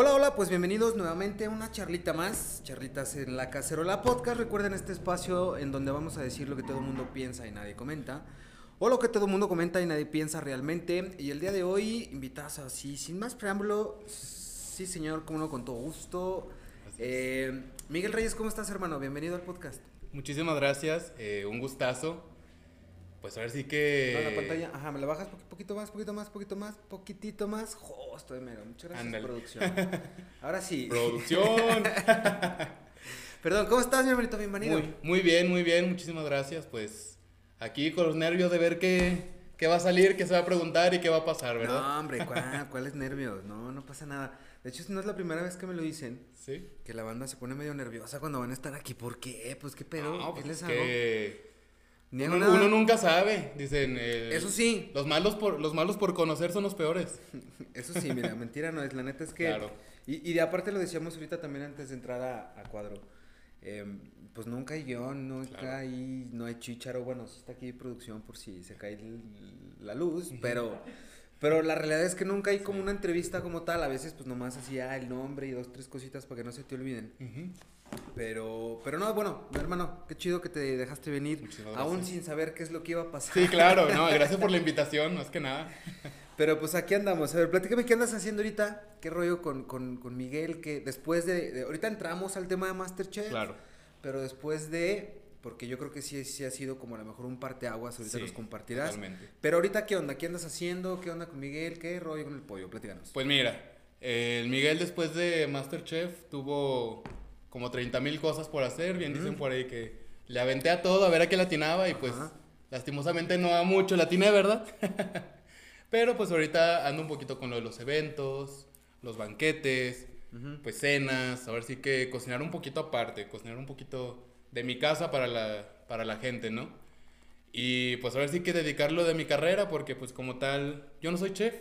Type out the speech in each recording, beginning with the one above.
Hola, hola, pues bienvenidos nuevamente a una charlita más, charlitas en la cacerola podcast. Recuerden este espacio en donde vamos a decir lo que todo el mundo piensa y nadie comenta, o lo que todo el mundo comenta y nadie piensa realmente. Y el día de hoy, invitados así, sin más preámbulo, sí señor, como no, con todo gusto. Eh, Miguel Reyes, ¿cómo estás hermano? Bienvenido al podcast. Muchísimas gracias, eh, un gustazo. Pues a ver si que... No, la pantalla, ajá, me la bajas poquito más, poquito más, poquito más, poquitito más. Jo, estoy mero. Muchas gracias, Ándale. producción. Ahora sí. Producción. Perdón, ¿cómo estás, mi hermanito? Bienvenido. muy, muy bien, muy bien, muchísimas gracias. Pues aquí con los nervios de ver qué, qué va a salir, qué se va a preguntar y qué va a pasar, ¿verdad? No, hombre, ¿cuál, ¿cuáles nervios? No, no pasa nada. De hecho, no es la primera vez que me lo dicen, Sí. que la banda se pone medio nerviosa cuando van a estar aquí. ¿Por qué? Pues, ¿qué pedo? No, ¿Qué pues les es hago? que Uno, nada. uno nunca sabe, dicen. eh, Eso sí, Los malos, por, los malos por conocer son los peores. eso sí, mira, mentira no es. La neta es que... Claro. Y, y de aparte lo decíamos ahorita también antes de entrar a, a cuadro. em, pues nunca hay guion, nunca Claro. hay, no hay chicharo. Bueno, sí está aquí producción por si se cae la luz, pero, pero la realidad es que nunca hay como una entrevista como tal. A veces, pues nomás así, ah, el nombre y dos, tres cositas para que no se te olviden. Pero, pero no, bueno, hermano, qué chido que te dejaste venir, aún sin saber qué es lo que iba a pasar. Sí, claro, no, gracias por la invitación, más que nada. Pero pues aquí andamos. A ver, platícame qué andas haciendo ahorita, qué rollo con, con, con Miguel, que después de, de- Ahorita entramos al tema de Masterchef. Claro. Pero después de... Porque yo creo que sí, sí ha sido como a lo mejor un parteaguas, ahorita Sí, nos compartirás. Totalmente. Pero ahorita, ¿qué onda? ¿Qué andas haciendo? ¿Qué onda con Miguel? ¿Qué rollo con el pollo? Platícanos. Pues mira, eh, el Miguel después de Masterchef tuvo como 30 mil cosas por hacer. Bien dicen por ahí que le aventé a todo a ver a qué latinaba y pues lastimosamente no a mucho latiné, ¿verdad? Pero pues ahorita ando un poquito con lo de los eventos, los banquetes, pues cenas, a ver si que cocinar un poquito aparte, cocinar un poquito de mi casa para la, para la gente, ¿no? Y pues a ver si que dedicarlo de mi carrera, porque pues como tal, yo no soy chef,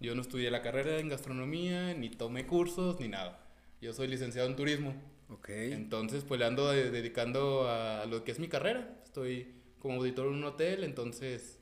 yo no estudié la carrera en gastronomía, ni tomé cursos, ni nada. Yo soy licenciado en turismo. Ok. Entonces, pues le ando de- dedicando a lo que es mi carrera. Estoy como auditor en un hotel, entonces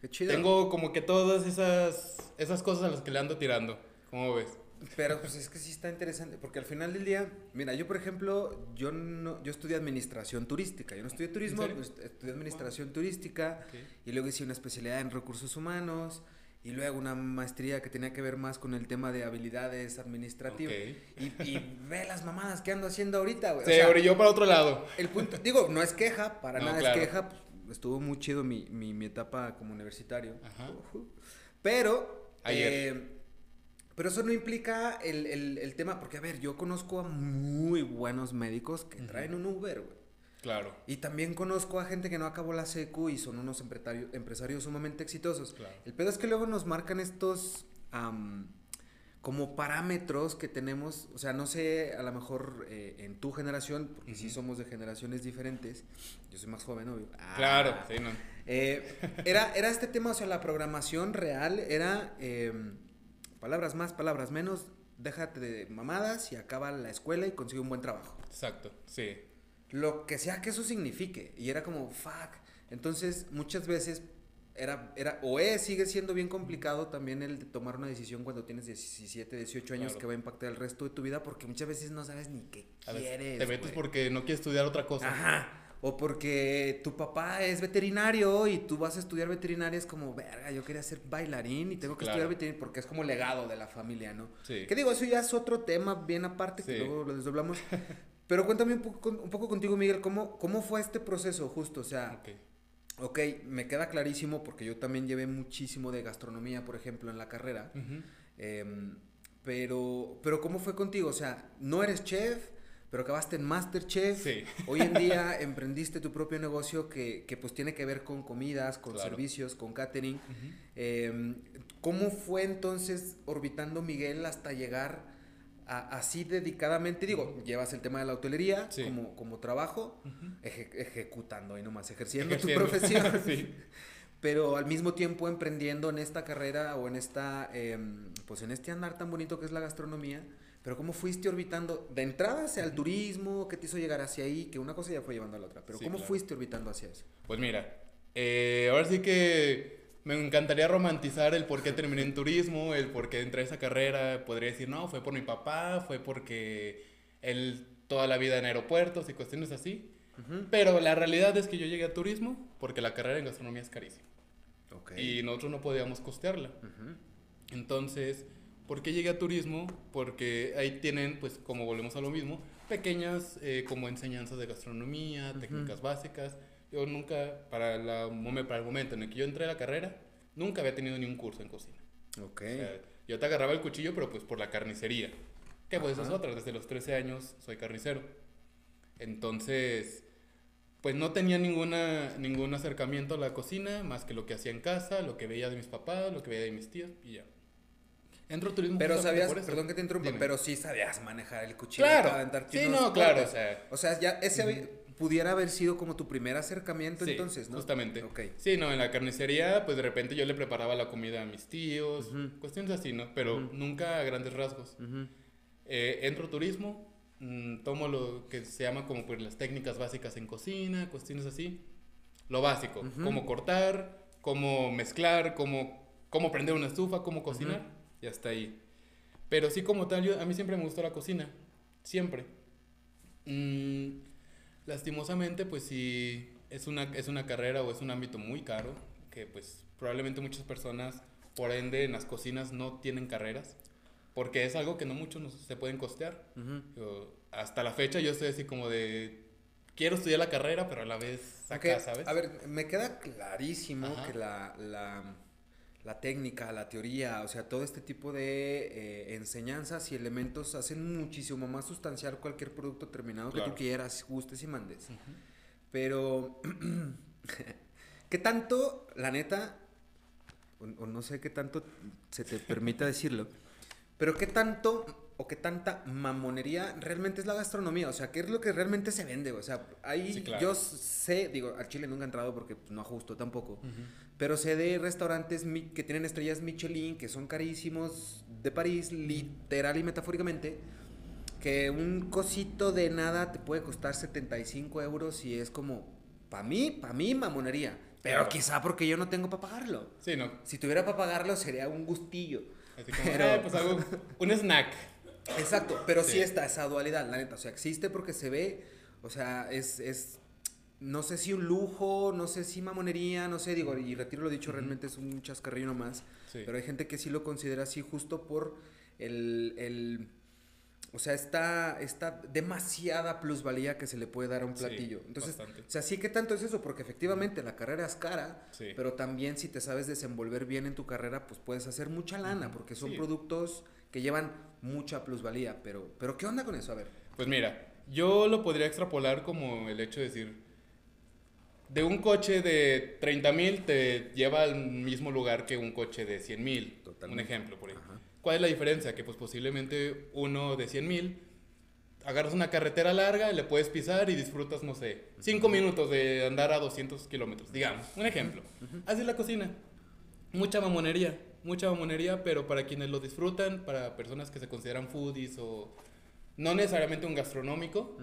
Qué chido. tengo como que todas esas, esas cosas a las que le ando tirando. ¿Cómo ves? Pero pues es que sí está interesante, porque al final del día, mira, yo por ejemplo, yo no, yo estudié administración turística, yo no estudié turismo, pues, estudié administración turística y luego hice una especialidad en recursos humanos y luego una maestría que tenía que ver más con el tema de habilidades administrativas. Y, y ve las mamadas que ando haciendo ahorita, güey. O Se sea, brilló para otro lado. el punto, digo, no es queja, para No, nada claro. es queja, pues, estuvo muy chido mi, mi, mi etapa como universitario. Ajá. Pero, Ayer. eh, pero eso no implica el, el, el tema, porque a ver, yo conozco a muy buenos médicos que traen un Uber, güey. Claro, Y también conozco a gente que no acabó la secu y son unos empresario- empresarios sumamente exitosos. claro. El pedo es que luego nos marcan estos como parámetros que tenemos, o sea, no sé, a lo mejor eh, en tu generación, porque sí Ujú. somos de generaciones diferentes, yo soy más joven, obvio. Ah. Claro, sí, no. Eh, era, era este tema, o sea, la programación real era em, palabras más, palabras menos, déjate de mamadas y acaba la escuela y consigue un buen trabajo Exacto, sí. lo que sea que eso signifique. Y era como, fuck. Entonces, muchas veces era, era o es, sigue siendo bien complicado también el de tomar una decisión cuando tienes 17, 18 años Claro. que va a impactar el resto de tu vida porque muchas veces no sabes ni qué A quieres. te metes porque no quieres estudiar otra cosa. Ajá. O porque tu papá es veterinario y tú vas a estudiar veterinaria, es como, verga, yo quería ser bailarín y tengo que Claro. estudiar veterinaria porque es como legado de la familia, ¿no? Sí. Que digo, eso ya es otro tema bien aparte que luego lo desdoblamos. Pero cuéntame un poco, un poco contigo, Miguel, ¿cómo, ¿cómo fue este proceso justo? O sea, Ok. ok, me queda clarísimo porque yo también llevé muchísimo de gastronomía, por ejemplo, en la carrera. Em, pero, pero ¿cómo fue contigo? O sea, no eres chef, pero acabaste en Masterchef. Sí. Hoy en día emprendiste tu propio negocio que, que pues tiene que ver con comidas, con Claro. servicios, con catering. Em, ¿Cómo fue entonces orbitando Miguel hasta llegar a- así dedicadamente? Digo, llevas el tema de la hotelería Sí. como, como trabajo, eje- ejecutando y nomás, ejerciendo, Ejerciendo. tu profesión, Sí. pero al mismo tiempo emprendiendo en esta carrera o en esta, em, pues en este andar tan bonito que es la gastronomía. Pero ¿cómo fuiste orbitando de entrada hacia el turismo? ¿Qué te hizo llegar hacia ahí? Que una cosa ya fue llevando a la otra. Pero Sí, ¿cómo claro. fuiste orbitando hacia eso? Pues mira, eh, ahora sí que me encantaría romantizar el por qué terminé en turismo, el por qué entré a esa carrera. Podría decir, no, fue por mi papá, fue porque él toda la vida en aeropuertos y cuestiones así. Pero la realidad es que yo llegué a turismo porque la carrera en gastronomía es carísima. Y nosotros no podíamos costearla. Entonces, ¿por qué llegué a turismo? Porque ahí tienen, pues, como volvemos a lo mismo, pequeñas eh, como enseñanzas de gastronomía, técnicas básicas. Yo nunca, para, la, para el momento en el que yo entré a la carrera, nunca había tenido ni un curso en cocina. Ok. yo te agarraba el cuchillo, pero pues por la carnicería. Que pues es otra, desde los 13 años soy carnicero. Entonces, pues no tenía ninguna, ningún acercamiento a la cocina, más que lo que hacía en casa, lo que veía de mis papás, lo que veía de mis tíos, y ya. Entro turismo. Pero sabías, perdón que te interrumpa, pero sí sabías manejar el cuchillo. Claro. sí, no, claro. O sea, o sea ya ese pudiera haber sido como tu primer acercamiento entonces, ¿no? Justamente. Sí, no, en la carnicería, pues de repente yo le preparaba la comida a mis tíos, cuestiones así, ¿no? Pero nunca a grandes rasgos. Eh, entro turismo, Mm, tomo lo que se llama como pues las técnicas básicas en cocina, cuestiones así. Lo básico, cómo cortar, cómo mezclar, cómo, cómo prender una estufa, cómo cocinar, y hasta ahí. Pero sí como tal, yo, a mí siempre me gustó la cocina, siempre. Mm, lastimosamente, pues sí, es una, es una carrera o es un ámbito muy caro, que pues probablemente muchas personas, por ende, en las cocinas no tienen carreras. Porque es algo que no muchos se pueden costear. hasta la fecha yo estoy así como de... Quiero estudiar la carrera, pero a la vez acá, ¿sabes? A ver, me queda clarísimo que la, la, la, técnica, la teoría, o sea, todo este tipo de eh, enseñanzas y elementos hacen muchísimo más sustancial cualquier producto terminado que tú quieras, gustes y mandes. Pero, ¿qué tanto, la neta, o no sé qué tanto se te permita decirlo, pero qué tanto o qué tanta mamonería realmente es la gastronomía, o sea, qué es lo que realmente se vende, o sea, ahí yo sé, digo, al Chile nunca he entrado porque pues, no ajusto tampoco, pero sé de restaurantes que tienen estrellas Michelin, que son carísimos de París, literal y metafóricamente, que un cosito de nada te puede costar 75 euros y es como, para mí, para mí mamonería, pero quizá porque yo no tengo para pagarlo. Sí, no. Si tuviera para pagarlo sería un gustillo. Así como, pero, pues hago un snack. Exacto, pero sí. está esa dualidad, la neta. O sea, existe porque se ve, o sea, es, es no sé si un lujo, no sé si mamonería, no sé, digo, y retiro lo dicho, realmente es un chascarrillo nomás. Pero hay gente que sí lo considera así justo por el, el o sea, está, está demasiada plusvalía que se le puede dar a un platillo. Entonces, o sea, sí que tanto es eso, porque efectivamente la carrera es cara, pero también si te sabes desenvolver bien en tu carrera, pues puedes hacer mucha lana, porque son productos que llevan mucha plusvalía. Pero, pero, ¿qué onda con eso? A ver. Pues mira, yo lo podría extrapolar como el hecho de decir, de un coche de 30 mil te lleva al mismo lugar que un coche de 100 mil. Un ejemplo, por ejemplo. ¿Cuál es la diferencia? Que pues posiblemente uno de 100 mil, agarras una carretera larga, le puedes pisar y disfrutas, no sé, 5 minutos de andar a 200 kilómetros, digamos, un ejemplo. Así es la cocina. Mucha mamonería, mucha mamonería, pero para quienes lo disfrutan, para personas que se consideran foodies o no necesariamente un gastronómico,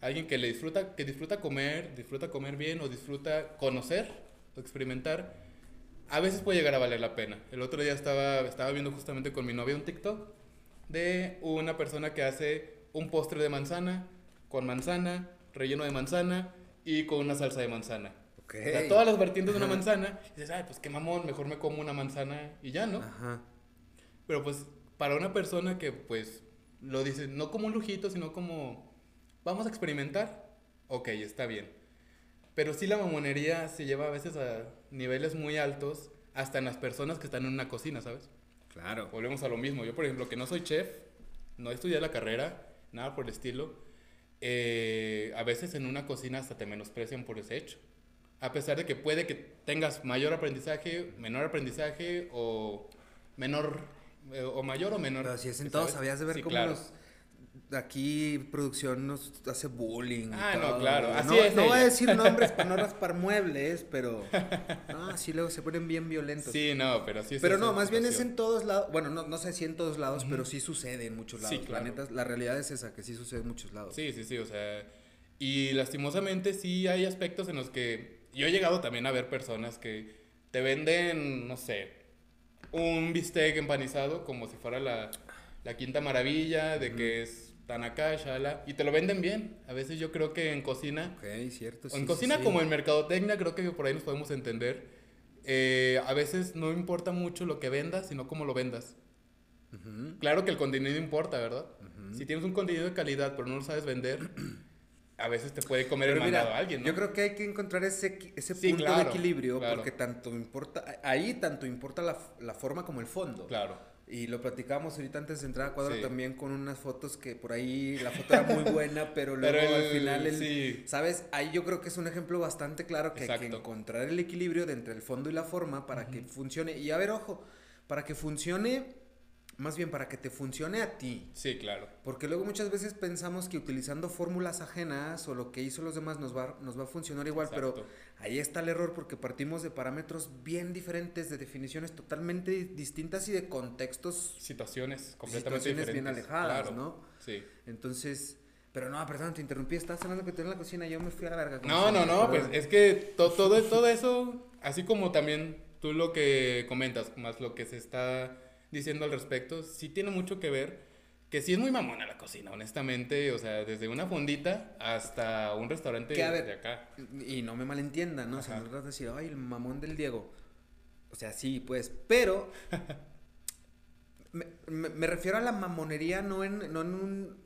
alguien que le disfruta, que disfruta comer, disfruta comer bien o disfruta conocer o experimentar, a veces puede llegar a valer la pena. El otro día estaba, estaba viendo justamente con mi novia un TikTok de una persona que hace un postre de manzana con manzana, relleno de manzana y con una salsa de manzana. Okay. O sea, todas las vertientes de una manzana. Y dices, ay, pues qué mamón, mejor me como una manzana y ya, ¿no? Ajá. Pero pues para una persona que pues lo dice no como un lujito, sino como vamos a experimentar, ok, está bien. Pero sí la mamonería se lleva a veces a niveles muy altos, hasta en las personas que están en una cocina, ¿sabes? Claro. Volvemos a lo mismo. Yo, por ejemplo, que no soy chef, no estudié la carrera, nada por el estilo, eh, a veces en una cocina hasta te menosprecian por ese hecho. A pesar de que puede que tengas mayor aprendizaje, menor aprendizaje o menor eh, o mayor o menor. Pero si es en todos, sabías de ver cómo los aquí producción nos hace bullying. Ah, no, claro. Así no, es no voy a decir nombres para no raspar muebles, pero. No, sí, luego se ponen bien violentos. Sí, no, pero sí es Pero no, más bien es en todos lados. Bueno, no, no sé si en todos lados, pero sí sucede en muchos lados. Sí, la, la realidad es esa, que sí sucede en muchos lados. Sí, sí, sí, o sea. Y lastimosamente sí hay aspectos en los que. Yo he llegado también a ver personas que te venden, no sé, un bistec empanizado como si fuera la, la quinta maravilla, de que es tan acá, shala, y te lo venden bien. A veces yo creo que en cocina, Ok, cierto. o en sí, cocina sí, como en mercadotecnia, creo que por ahí nos podemos entender. eh, a veces no importa mucho lo que vendas, sino cómo lo vendas. Claro que el contenido importa, ¿verdad? Si tienes un contenido de calidad, pero no lo sabes vender, a veces te puede comer Pero el mandado mira, a alguien, ¿no? yo creo que hay que encontrar ese, ese Sí, punto de equilibrio claro. porque tanto importa, ahí tanto importa la, la forma como el fondo. Claro. Y lo platicábamos ahorita antes de entrar a cuadro Sí. también con unas fotos que por ahí la foto era muy buena, pero luego Pero al final el, sí. ¿sabes? Ahí yo creo que es un ejemplo bastante claro que hay que encontrar el equilibrio de entre el fondo y la forma para que funcione. Y a ver, ojo, para que funcione, más bien para que te funcione a ti. Sí, claro. Porque luego muchas veces pensamos que utilizando fórmulas ajenas o lo que hizo los demás nos va, nos va a funcionar igual, pero Exacto. ahí está el error porque partimos de parámetros bien diferentes, de definiciones totalmente distintas y de contextos, Situaciones completamente situaciones bien diferentes. alejadas, Claro. ¿no? Sí. Entonces, pero no, perdón, te interrumpí, estabas hablando que tú en la cocina, yo me fui a la verga. No, no, no, pues es que to- todo, todo eso, así como también tú lo que comentas, más lo que se está diciendo al respecto, sí tiene mucho que ver, que sí es muy mamona la cocina, honestamente, o sea, desde una fondita hasta un restaurante Que, a ver, de acá. Y no me malentiendan, ¿no? O sea, no tratas de decir, ay, el mamón del Diego. O sea, sí, pues, pero. me, me- me refiero a la mamonería no en, no en un.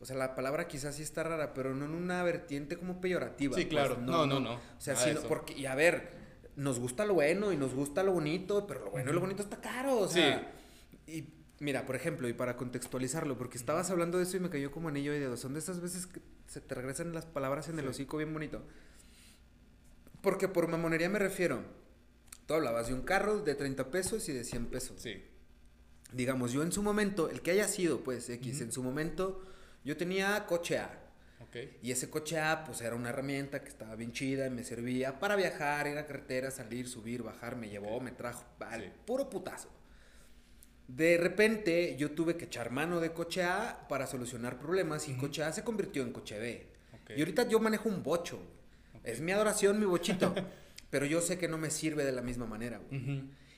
O sea, la palabra quizás sí está rara, pero no en una vertiente como peyorativa. Sí, pues, claro. No, no, no. O sea, no, eso. porque, y a ver, nos gusta lo bueno y nos gusta lo bonito, pero lo bueno y lo bonito está caro, o sea. Y mira, por ejemplo, y para contextualizarlo, porque estabas hablando de eso y me cayó como anillo de dedo. Son de esas veces que se te regresan las palabras en el Sí. hocico bien bonito. Porque por mamonería me refiero. Tú hablabas de un carro de 30 pesos y de 100 pesos. Sí, Digamos, yo en su momento, el que haya sido, pues, X, en su momento, yo tenía coche A. Y ese coche A, pues era una herramienta que estaba bien chida y me servía para viajar, ir a carretera, salir, subir, bajar, me llevó, me trajo, al Sí. puro putazo. De repente yo tuve que echar mano de coche A para solucionar problemas y coche A se convirtió en coche B. Y ahorita yo manejo un bocho. Es mi adoración, mi bochito. pero yo sé que no me sirve de la misma manera.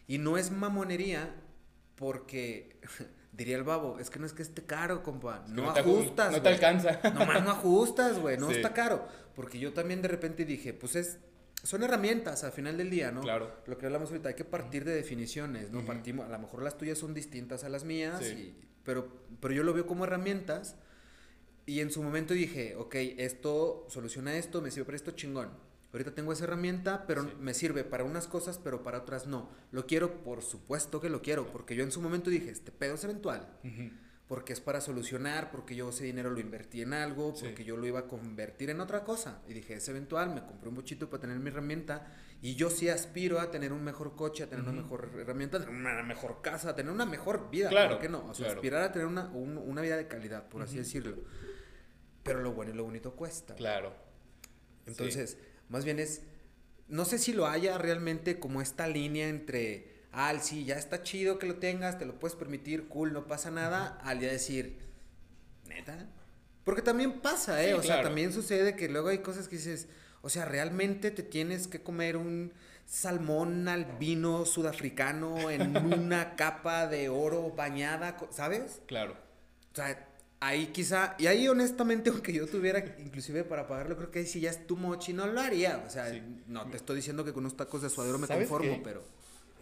Y no es mamonería porque, diría el babo, es que no es que esté caro, compa. que No, no te ajustas. no te alcanza. Nomás no ajustas, güey, no Sí. está caro. Porque yo también de repente dije, pues es, son herramientas al final del día, ¿no? Claro. Lo que hablamos ahorita, hay que partir de definiciones, ¿no? Partimos, a lo mejor las tuyas son distintas a las mías, Sí. y- pero, pero yo lo veo como herramientas. Y en su momento dije, ok, esto soluciona esto, me sirve para esto, chingón. Ahorita tengo esa herramienta, pero Sí. me sirve para unas cosas, pero para otras no. Lo quiero, por supuesto que lo quiero, porque yo en su momento dije, este pedo es eventual Ujú. porque es para solucionar, porque yo ese dinero lo invertí en algo, Sí. porque yo lo iba a convertir en otra cosa. Y dije, es eventual, me compré un bochito para tener mi herramienta y yo sí aspiro a tener un mejor coche, a tener una Ujú. mejor herramienta, a tener una mejor casa, a tener una mejor vida, Claro, ¿por qué no? O sea, claro. aspirar a tener una, un- una vida de calidad, por así Ujú. decirlo. Pero lo bueno y lo bonito cuesta. Claro. Entonces, más bien es, no sé si lo haya realmente como esta línea entre, ah, sí, ya está chido que lo tengas, te lo puedes permitir, cool, no pasa nada, al ya decir, neta. Porque también pasa, ¿eh? Sí, o sea, también sucede que luego hay cosas que dices, o sea, realmente te tienes que comer un salmón albino sudafricano en una capa de oro bañada, ¿sabes? Claro. O sea, ahí quizá, y ahí honestamente, aunque yo tuviera inclusive para pagarlo, creo que ahí sí ya es too much y no lo haría. O sea, Sí. no te estoy diciendo que con unos tacos de suadero me ¿Sabes conformo, qué? pero.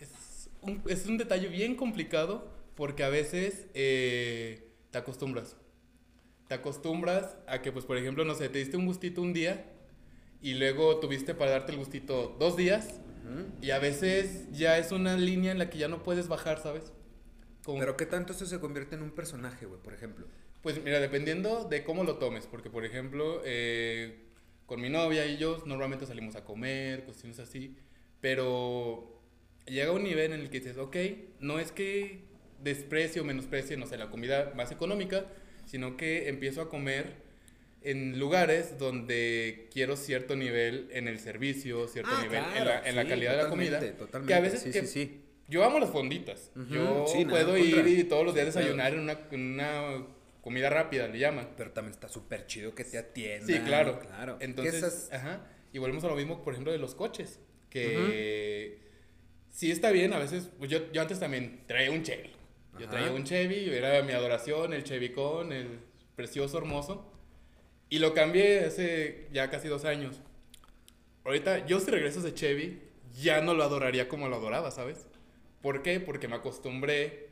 Es un, es un detalle bien complicado porque a veces eh, te acostumbras. Te acostumbras a que, pues, por ejemplo, no sé, te diste un gustito un día y luego tuviste para darte el gustito dos días y a veces ya es una línea en la que ya no puedes bajar, ¿sabes? Como- Pero qué tanto eso se convierte en un personaje, güey, por ejemplo. Pues mira, dependiendo de cómo lo tomes, porque por ejemplo, eh, con mi novia y yo normalmente salimos a comer, cuestiones así, pero llega un nivel en el que dices, ok, no es que desprecio o menosprecie, no sé, la comida más económica, sino que empiezo a comer en lugares donde quiero cierto nivel en el servicio, cierto Ah, nivel en, claro, la, en la sí, calidad de la comida. Totalmente, Que a veces sí, que- sí. Yo amo las fonditas. Ujú, Yo sí, nada puedo en ir y todos los días desayunar en una, en una comida rápida, le llaman. Pero también está súper chido que te atiendan. Sí, claro. Claro. Entonces, esas- ajá. Y volvemos a lo mismo, por ejemplo, de los coches. Que sí está bien, a veces, pues yo, yo antes también traía un Chevy. Yo Ajá. traía un Chevy, era mi adoración, el Chevy con, el precioso, hermoso. Y lo cambié hace ya casi dos años. Ahorita, yo si regreso ese Chevy, ya no lo adoraría como lo adoraba, ¿sabes? ¿Por qué? Porque me acostumbré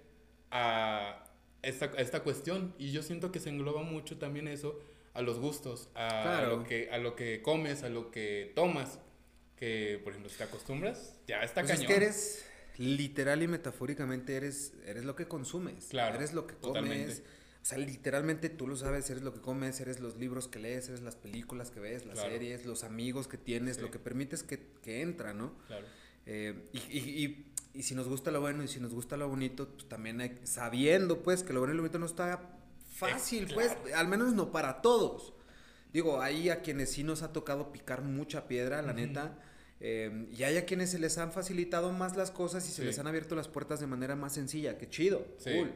a esta, esta cuestión. Y yo siento que se engloba mucho también eso a los gustos, a, Claro. lo, que, a lo que comes, a lo que tomas. Que, por ejemplo, si te acostumbras, ya está Pues es cañón. que eres literal y metafóricamente eres, eres lo que consumes. Claro, Eres lo que totalmente. comes. O sea, literalmente tú lo sabes, eres lo que comes, eres los libros que lees, eres las películas que ves, las Claro. series, los amigos que tienes, Sí. lo que permites que, que entra, ¿no? Claro. Eh, y, y- y- y si nos gusta lo bueno y si nos gusta lo bonito, pues también hay, sabiendo pues que lo bueno y lo bonito no está fácil, Eh, pues, claro. al menos no para todos. Digo, hay a quienes sí nos ha tocado picar mucha piedra, la Ujú. neta. eh, y hay a quienes se les han facilitado más las cosas y se Sí. les han abierto las puertas de manera más sencilla. Qué chido, Sí. cool.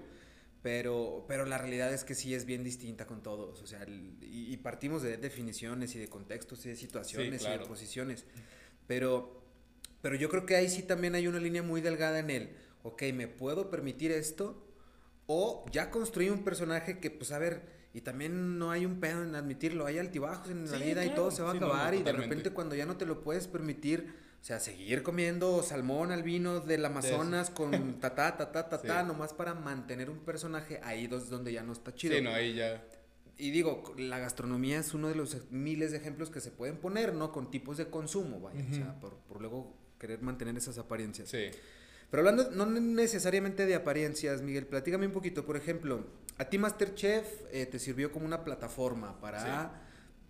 Pero, pero la realidad es que sí es bien distinta con todos. O sea, el- y, y partimos de definiciones y de contextos y de situaciones y claro. de posiciones. Pero, pero yo creo que ahí sí también hay una línea muy delgada en el, ok, ¿me puedo permitir esto? O ya construí un personaje que, pues, a ver, y también no hay un pedo en admitirlo, hay altibajos en la vida y todo se va a Sí, no, no, acabar y de repente cuando ya no te lo puedes permitir, o sea, seguir comiendo salmón al vino del Amazonas con ta ta ta ta ta Sí. ta, nomás para mantener un personaje, ahí es donde ya no está chido. Sí, no, ahí ya. Y digo, la gastronomía es uno de los miles de ejemplos que se pueden poner, ¿no? Con tipos de consumo, vaya, o sea, por luego querer mantener esas apariencias. Sí. Pero hablando no necesariamente de apariencias, Miguel, platícame un poquito. Por ejemplo, a ti Masterchef eh, te sirvió como una plataforma para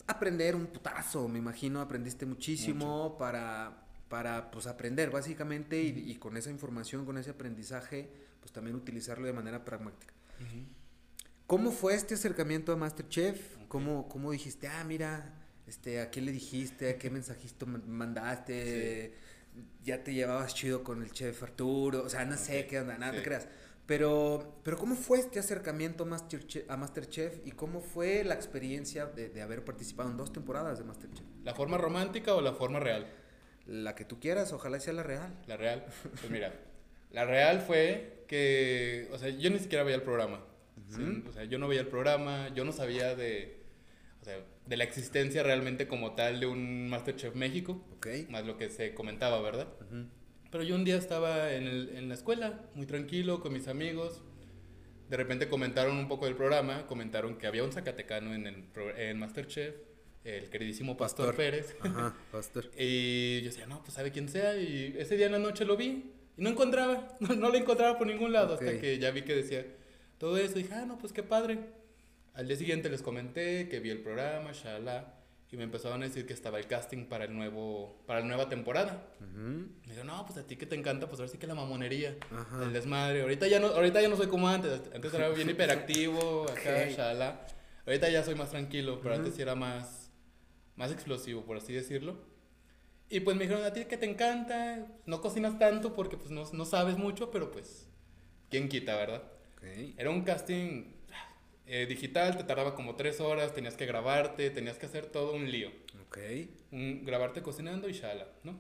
aprender un putazo, me imagino, aprendiste muchísimo para, para pues aprender básicamente y, y con esa información, con ese aprendizaje, pues también utilizarlo de manera pragmática. ¿Cómo fue este acercamiento a Masterchef? Ok. ¿Cómo, ¿Cómo dijiste, ah, mira, este, a qué le dijiste, a qué mensajito man- mandaste? Ya te llevabas chido con el chef Arturo, o sea, no sé qué onda, nada te creas. Pero, pero ¿cómo fue este acercamiento a Masterchef, a Masterchef y cómo fue la experiencia de, de haber participado en dos temporadas de Masterchef? ¿La forma romántica o la forma real? La que tú quieras, ojalá sea la real. La real. Pues mira, la real fue que, o sea, yo ni siquiera veía el programa. O sea, yo no veía el programa, yo no sabía de, o sea, de la existencia realmente como tal de un Masterchef México, más lo que se comentaba, ¿verdad? Ujú. Pero yo un día estaba en, el- en la escuela, muy tranquilo, con mis amigos. De repente comentaron un poco del programa, comentaron que había un zacatecano en, el, en Masterchef, el queridísimo Pastor, Pastor. Pérez. Ajá, pastor. Y yo decía, no, pues sabe quién sea. Y ese día en la noche lo vi y no encontraba, no, no lo encontraba por ningún lado. Ok. Hasta que ya vi que decía todo eso. Y dije, ah, no, pues qué padre. Al día siguiente les comenté que vi el programa, shalá. Y me empezaron a decir que estaba el casting para, el nuevo, para la nueva temporada. Ujú. Me dijo, no, pues a ti que te encanta, pues ahora sí que la mamonería, Ajá. el desmadre. Ahorita ya, no, ahorita ya no soy como antes. Antes era bien hiperactivo, acá, Ok. shalá. Ahorita ya soy más tranquilo, pero Ujú. antes sí era más, más explosivo, por así decirlo. Y pues me dijeron, a ti que te encanta, no cocinas tanto porque pues no, no sabes mucho, pero pues, ¿quién quita, verdad? Ok. Era un casting eh, digital, te tardaba como tres horas, tenías que grabarte, tenías que hacer todo un lío. Ok. Un- grabarte cocinando y shala, ¿no?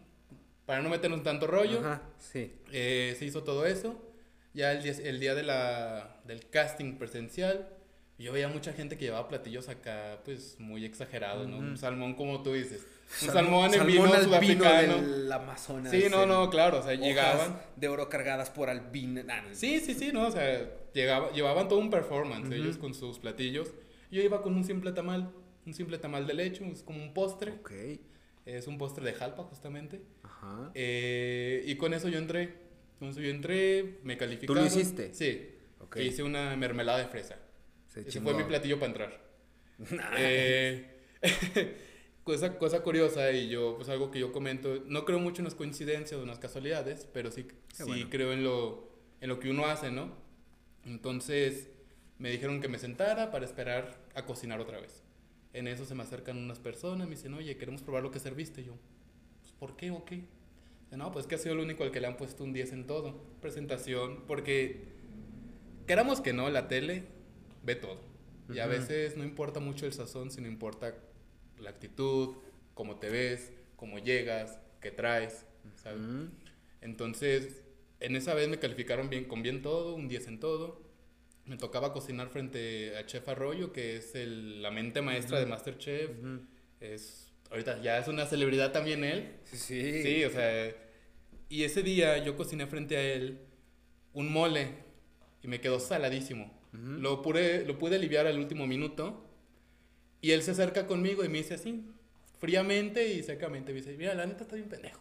Para no meternos en tanto rollo. Ajá, sí. Eh, se hizo todo eso. Ya el día, el día de la, del casting presencial, yo veía mucha gente que llevaba platillos acá, pues muy exagerados, ¿no? Un salmón, como tú dices. Un Salmón- salmón, en salmón vino albino sudafricano. del Amazonas. Sí, no, no, claro, o sea, llegaban. de oro cargadas por albino. nah, no. Sí, sí, sí, no, o sea, llegaba, llevaban todo un performance Ujú. ellos con sus platillos. Yo iba con un simple tamal, un simple tamal de leche, es como un postre. Ok. Es un postre de jalpa, justamente. Ajá. Eh, y con eso yo entré. Con eso yo entré, me calificaron. hiciste? Sí. Ok. Que hice una mermelada de fresa. Se Ese chingó. fue mi platillo para entrar. Nah. Eh, cosa, cosa curiosa y yo, pues algo que yo comento, no creo mucho en las coincidencias o en las casualidades, pero sí, sí bueno. creo en lo, en lo que uno hace, ¿no? Entonces me dijeron que me sentara para esperar a cocinar otra vez. En eso se me acercan unas personas, me dicen, oye, queremos probar lo que serviste. Y yo, pues, ¿por qué o qué? Dice, No, pues que ha sido el único al que le han puesto un 10 en todo. Presentación, porque queramos que no, la tele ve todo. Y a veces no importa mucho el sazón, sino importa la actitud, cómo te ves, cómo llegas, qué traes, ¿sabes? Entonces, en esa vez me calificaron bien, con bien todo, un 10 en todo. Me tocaba cocinar frente a Chef Arroyo, que es el, la mente maestra de Masterchef. Es, ahorita ya es una celebridad también él. Sí, sí. Sí, o sea, y ese día yo cociné frente a él un mole y me quedó saladísimo. lo, pude, lo pude aliviar al último minuto y él se acerca conmigo y me dice así, fríamente y secamente, me dice, mira, la neta está bien pendejo,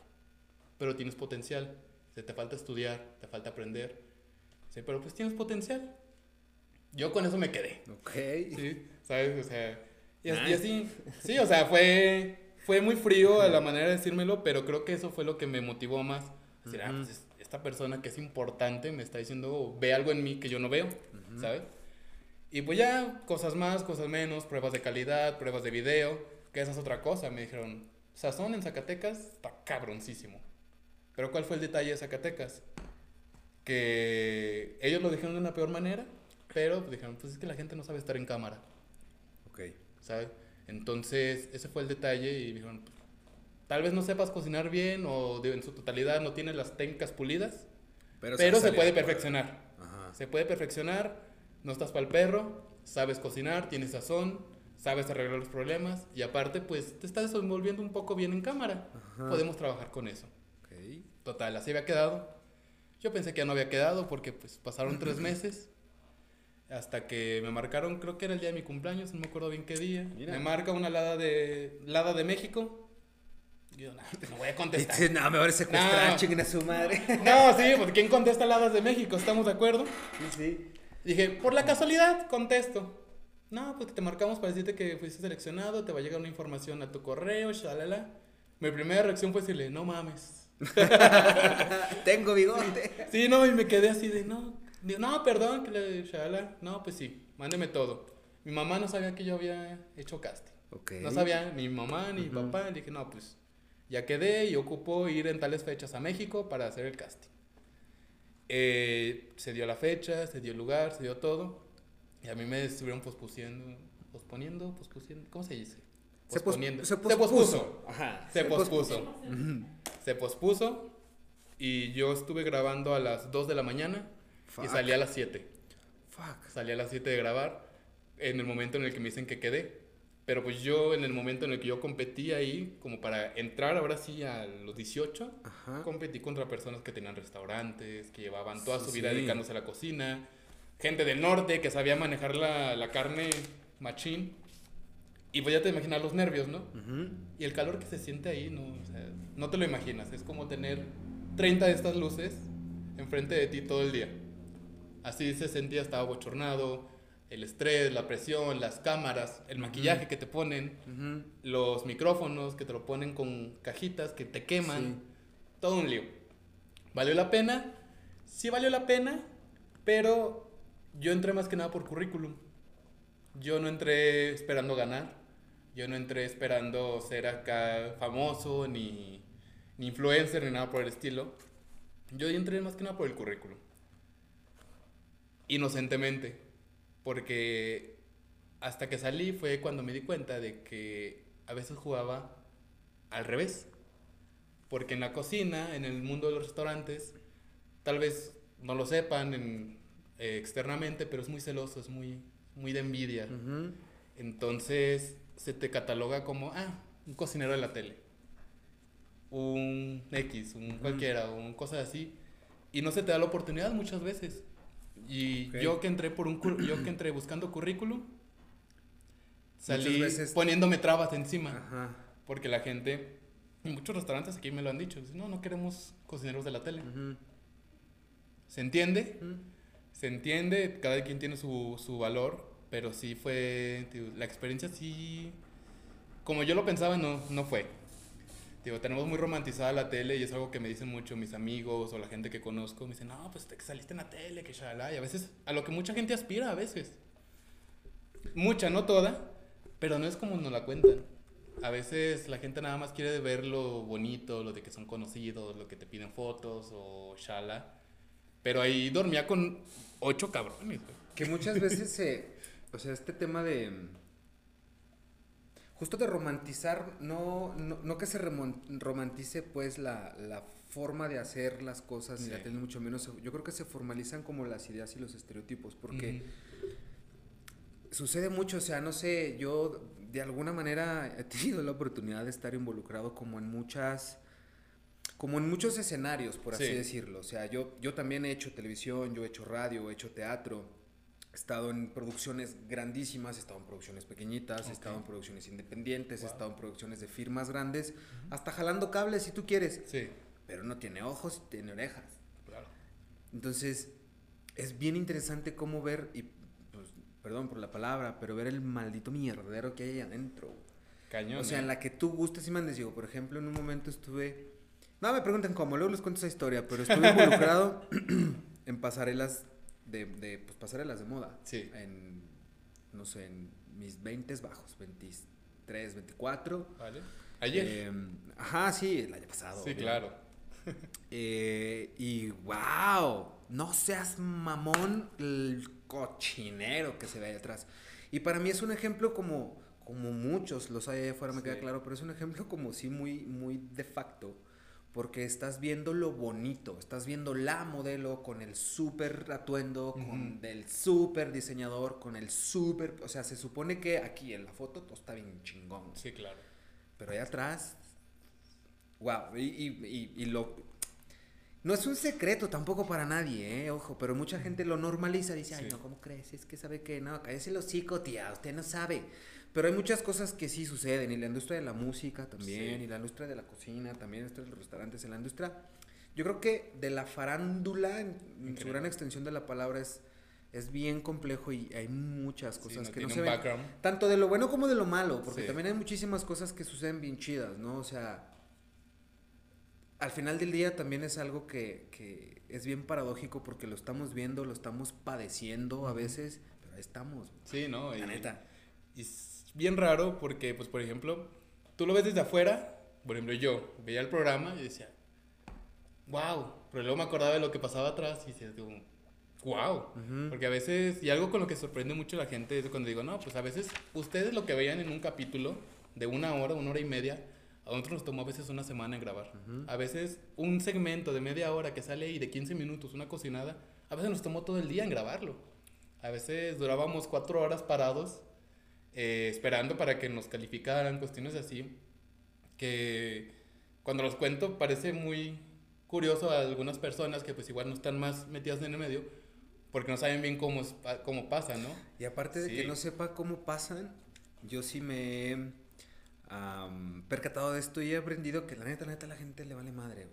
pero tienes potencial, se te falta estudiar, te falta aprender. Sí, pero pues tienes potencial. Yo con eso me quedé. Ok. Sí, ¿sabes? O sea, y, as- y así, sí, o sea, fue, fue muy frío a la manera de decírmelo, pero creo que eso fue lo que me motivó más. Decir, ah, pues es- esta persona que es importante me está diciendo, ve algo en mí que yo no veo, ¿sabes? Y pues ya, cosas más, cosas menos, pruebas de calidad, pruebas de video, que esa es otra cosa. Me dijeron, sazón en Zacatecas está cabroncísimo. Pero ¿cuál fue el detalle de Zacatecas? Que ellos lo dijeron de una peor manera, pero pues, dijeron, pues es que la gente no sabe estar en cámara. Ok. ¿sabes? Entonces, ese fue el detalle y dijeron, tal vez no sepas cocinar bien o en su totalidad no tienes las técnicas pulidas, pero, sabes se salir puede perfeccionar. Ajá. Se puede perfeccionar, no estás para el perro, sabes cocinar, tienes sazón, sabes arreglar los problemas y aparte, pues te estás desenvolviendo un poco bien en cámara. Ajá. Podemos trabajar con eso. Total, así había quedado. Yo pensé que ya no había quedado porque pues pasaron tres meses. Hasta que me marcaron, creo que era el día de mi cumpleaños, no me acuerdo bien qué día. Mira. Me marca una lada de, lada de México. Y yo, no, no voy a contestar. Dice, no, me van a secuestrar, No. chinguen a su madre. No, sí, porque ¿quién contesta ladas de México? ¿Estamos de acuerdo? Sí, sí. Dije, por la casualidad, contesto. No, pues te marcamos para decirte que fuiste seleccionado, te va a llegar una información a tu correo, shalala. Mi primera reacción fue decirle, no mames. Tengo bigote. Sí, no, y me quedé así de, no, no, perdón, que le, shalala. No, pues sí, mándeme todo. Mi mamá no sabía que yo había hecho casting. Ok. No sabía ni mi mamá ni mi Ujú. papá. Le dije, no, pues ya quedé y ocupo ir en tales fechas a México para hacer el casting. Eh, se dio la fecha, se dio el lugar, se dio todo. Y a mí me estuvieron pospusiendo, posponiendo, pospusiendo, ¿cómo se dice? Se, pos- Posponiendo. se pospuso. Ajá. Se pospuso. Ujú. Se pospuso y yo estuve grabando a las 2 de la mañana Fuck. y salí a las 7. Fuck. Salí a las 7 de grabar en el momento en el que me dicen que quedé. Pero pues yo en el momento en el que yo competí ahí, como para entrar ahora sí a los 18, Ajá. competí contra personas que tenían restaurantes, que llevaban toda Sí, su vida sí. dedicándose a la cocina, gente del norte que sabía manejar la, la carne machín. Y pues ya te imaginas los nervios, ¿no? Ujú. Y el calor que se siente ahí, no, o sea, no te lo imaginas. Es como tener 30 de estas luces enfrente de ti todo el día. Así se sentía, estaba bochornado, el estrés, la presión, las cámaras, el maquillaje que te ponen, Ujú. los micrófonos que te lo ponen con cajitas que te queman, Sí. todo un lío. ¿Valió la pena? Sí valió la pena, pero yo entré más que nada por currículum. Yo no entré esperando ganar, yo no entré esperando ser acá famoso, ni, ni influencer, ni nada por el estilo. Yo entré más que nada por el currículum. Inocentemente, porque hasta que salí fue cuando me di cuenta de que a veces jugaba al revés. Porque en la cocina, en el mundo de los restaurantes, tal vez no lo sepan en- eh, externamente, pero es muy celoso, es muy, muy de envidia. Entonces se te cataloga como, ah, un cocinero de la tele. Un X, un cualquiera, un cosa así. Y no se te da la oportunidad muchas veces. Y yo que entré por un yo que entré buscando currículum, salí veces- poniéndome trabas encima. Ajá. Porque la gente, en muchos restaurantes aquí me lo han dicho, no, no queremos cocineros de la tele. ¿Se entiende? Se entiende, cada quien tiene su, su valor, pero sí fue, la experiencia sí, como yo lo pensaba, no, no fue. Digo, tenemos muy romantizada la tele y es algo que me dicen mucho mis amigos o la gente que conozco. Me dicen, no, pues te saliste en la tele, que shalala. Y a veces, a lo que mucha gente aspira, a veces. Mucha, no toda, pero no es como nos la cuentan. A veces la gente nada más quiere ver lo bonito, lo de que son conocidos, lo que te piden fotos o shala. Pero ahí dormía con ocho cabrones. Que muchas veces se. O sea, este tema de. Justo de romantizar, no, no, no que se romantice pues la, la, forma de hacer las cosas, ni la tele, mucho menos, yo creo que se formalizan como las ideas y los estereotipos, porque sucede mucho, o sea, no sé, yo de alguna manera he tenido la oportunidad de estar involucrado como en muchas como en muchos escenarios, por así decirlo. O sea, yo, yo también he hecho televisión, yo he hecho radio, he hecho teatro, he estado en producciones grandísimas, he estado en producciones pequeñitas, he estado en producciones independientes, he estado en producciones de firmas grandes, hasta jalando cables si tú quieres. Sí. Pero no tiene ojos, tiene orejas. Claro. Entonces, es bien interesante cómo ver, y pues, perdón por la palabra, pero ver el maldito mierdero que hay ahí adentro. Cañón. O sea, en ¿eh? la que tú gustes y mandes. Digo, por ejemplo, en un momento estuve no me pregunten cómo, luego les cuento esa historia, pero estuve involucrado en pasarelas de, de, pues, pasarelas de moda. Sí. En, no sé, en mis 20 bajos, 23, 24. Vale. ¿Ayer? Em, ajá, sí, el año pasado. Sí, claro. Eh, y wow, no seas mamón el cochinero que se ve ahí atrás. Y para mí es un ejemplo como, como muchos los hay allá afuera, me queda claro, pero es un ejemplo como sí muy, muy de facto porque estás viendo lo bonito, estás viendo la modelo con el súper atuendo, con el súper diseñador, con el súper, o sea, se supone que aquí en la foto todo está bien chingón. Sí, claro. Pero ahí atrás, wow, y, y, y, lo... No es un secreto tampoco para nadie, ¿eh? Ojo, pero mucha gente lo normaliza, dice, ay, no, ¿cómo crees? Es que sabe que no, cállese el hocico, tía, usted no sabe. Pero hay muchas cosas que sí suceden, y la industria de la música también, y la industria de la cocina también, la industria de los restaurantes, en la industria, yo creo que de la farándula, en, su gran extensión de la palabra, es, es bien complejo y hay muchas cosas que no se ven. Tanto de lo bueno como de lo malo, porque también hay muchísimas cosas que suceden bien chidas, ¿no? O sea, al final del día también es algo que, que es bien paradójico porque lo estamos viendo, lo estamos padeciendo a veces, pero ahí estamos. Sí, ¿no? La neta. Y bien raro porque, pues, por ejemplo, tú lo ves desde afuera, por ejemplo, yo veía el programa y decía, wow, pero luego me acordaba de lo que pasaba atrás y decía, wow, porque a veces, y algo con lo que sorprende mucho a la gente es cuando digo, no, pues a veces ustedes lo que veían en un capítulo de una hora, una hora y media, a nosotros nos tomó a veces una semana en grabar. A veces un segmento de media hora que sale ahí de 15 minutos, una cocinada, a veces nos tomó todo el día en grabarlo. A veces durábamos cuatro horas parados eh, esperando para que nos calificaran, cuestiones así, que cuando los cuento parece muy curioso a algunas personas que pues igual no están más metidas en el medio, porque no saben bien cómo, cómo pasa, ¿no? Y aparte de que no sepa cómo pasan, yo sí me he percatado de esto y he aprendido que la neta, la neta, a la gente le vale madre,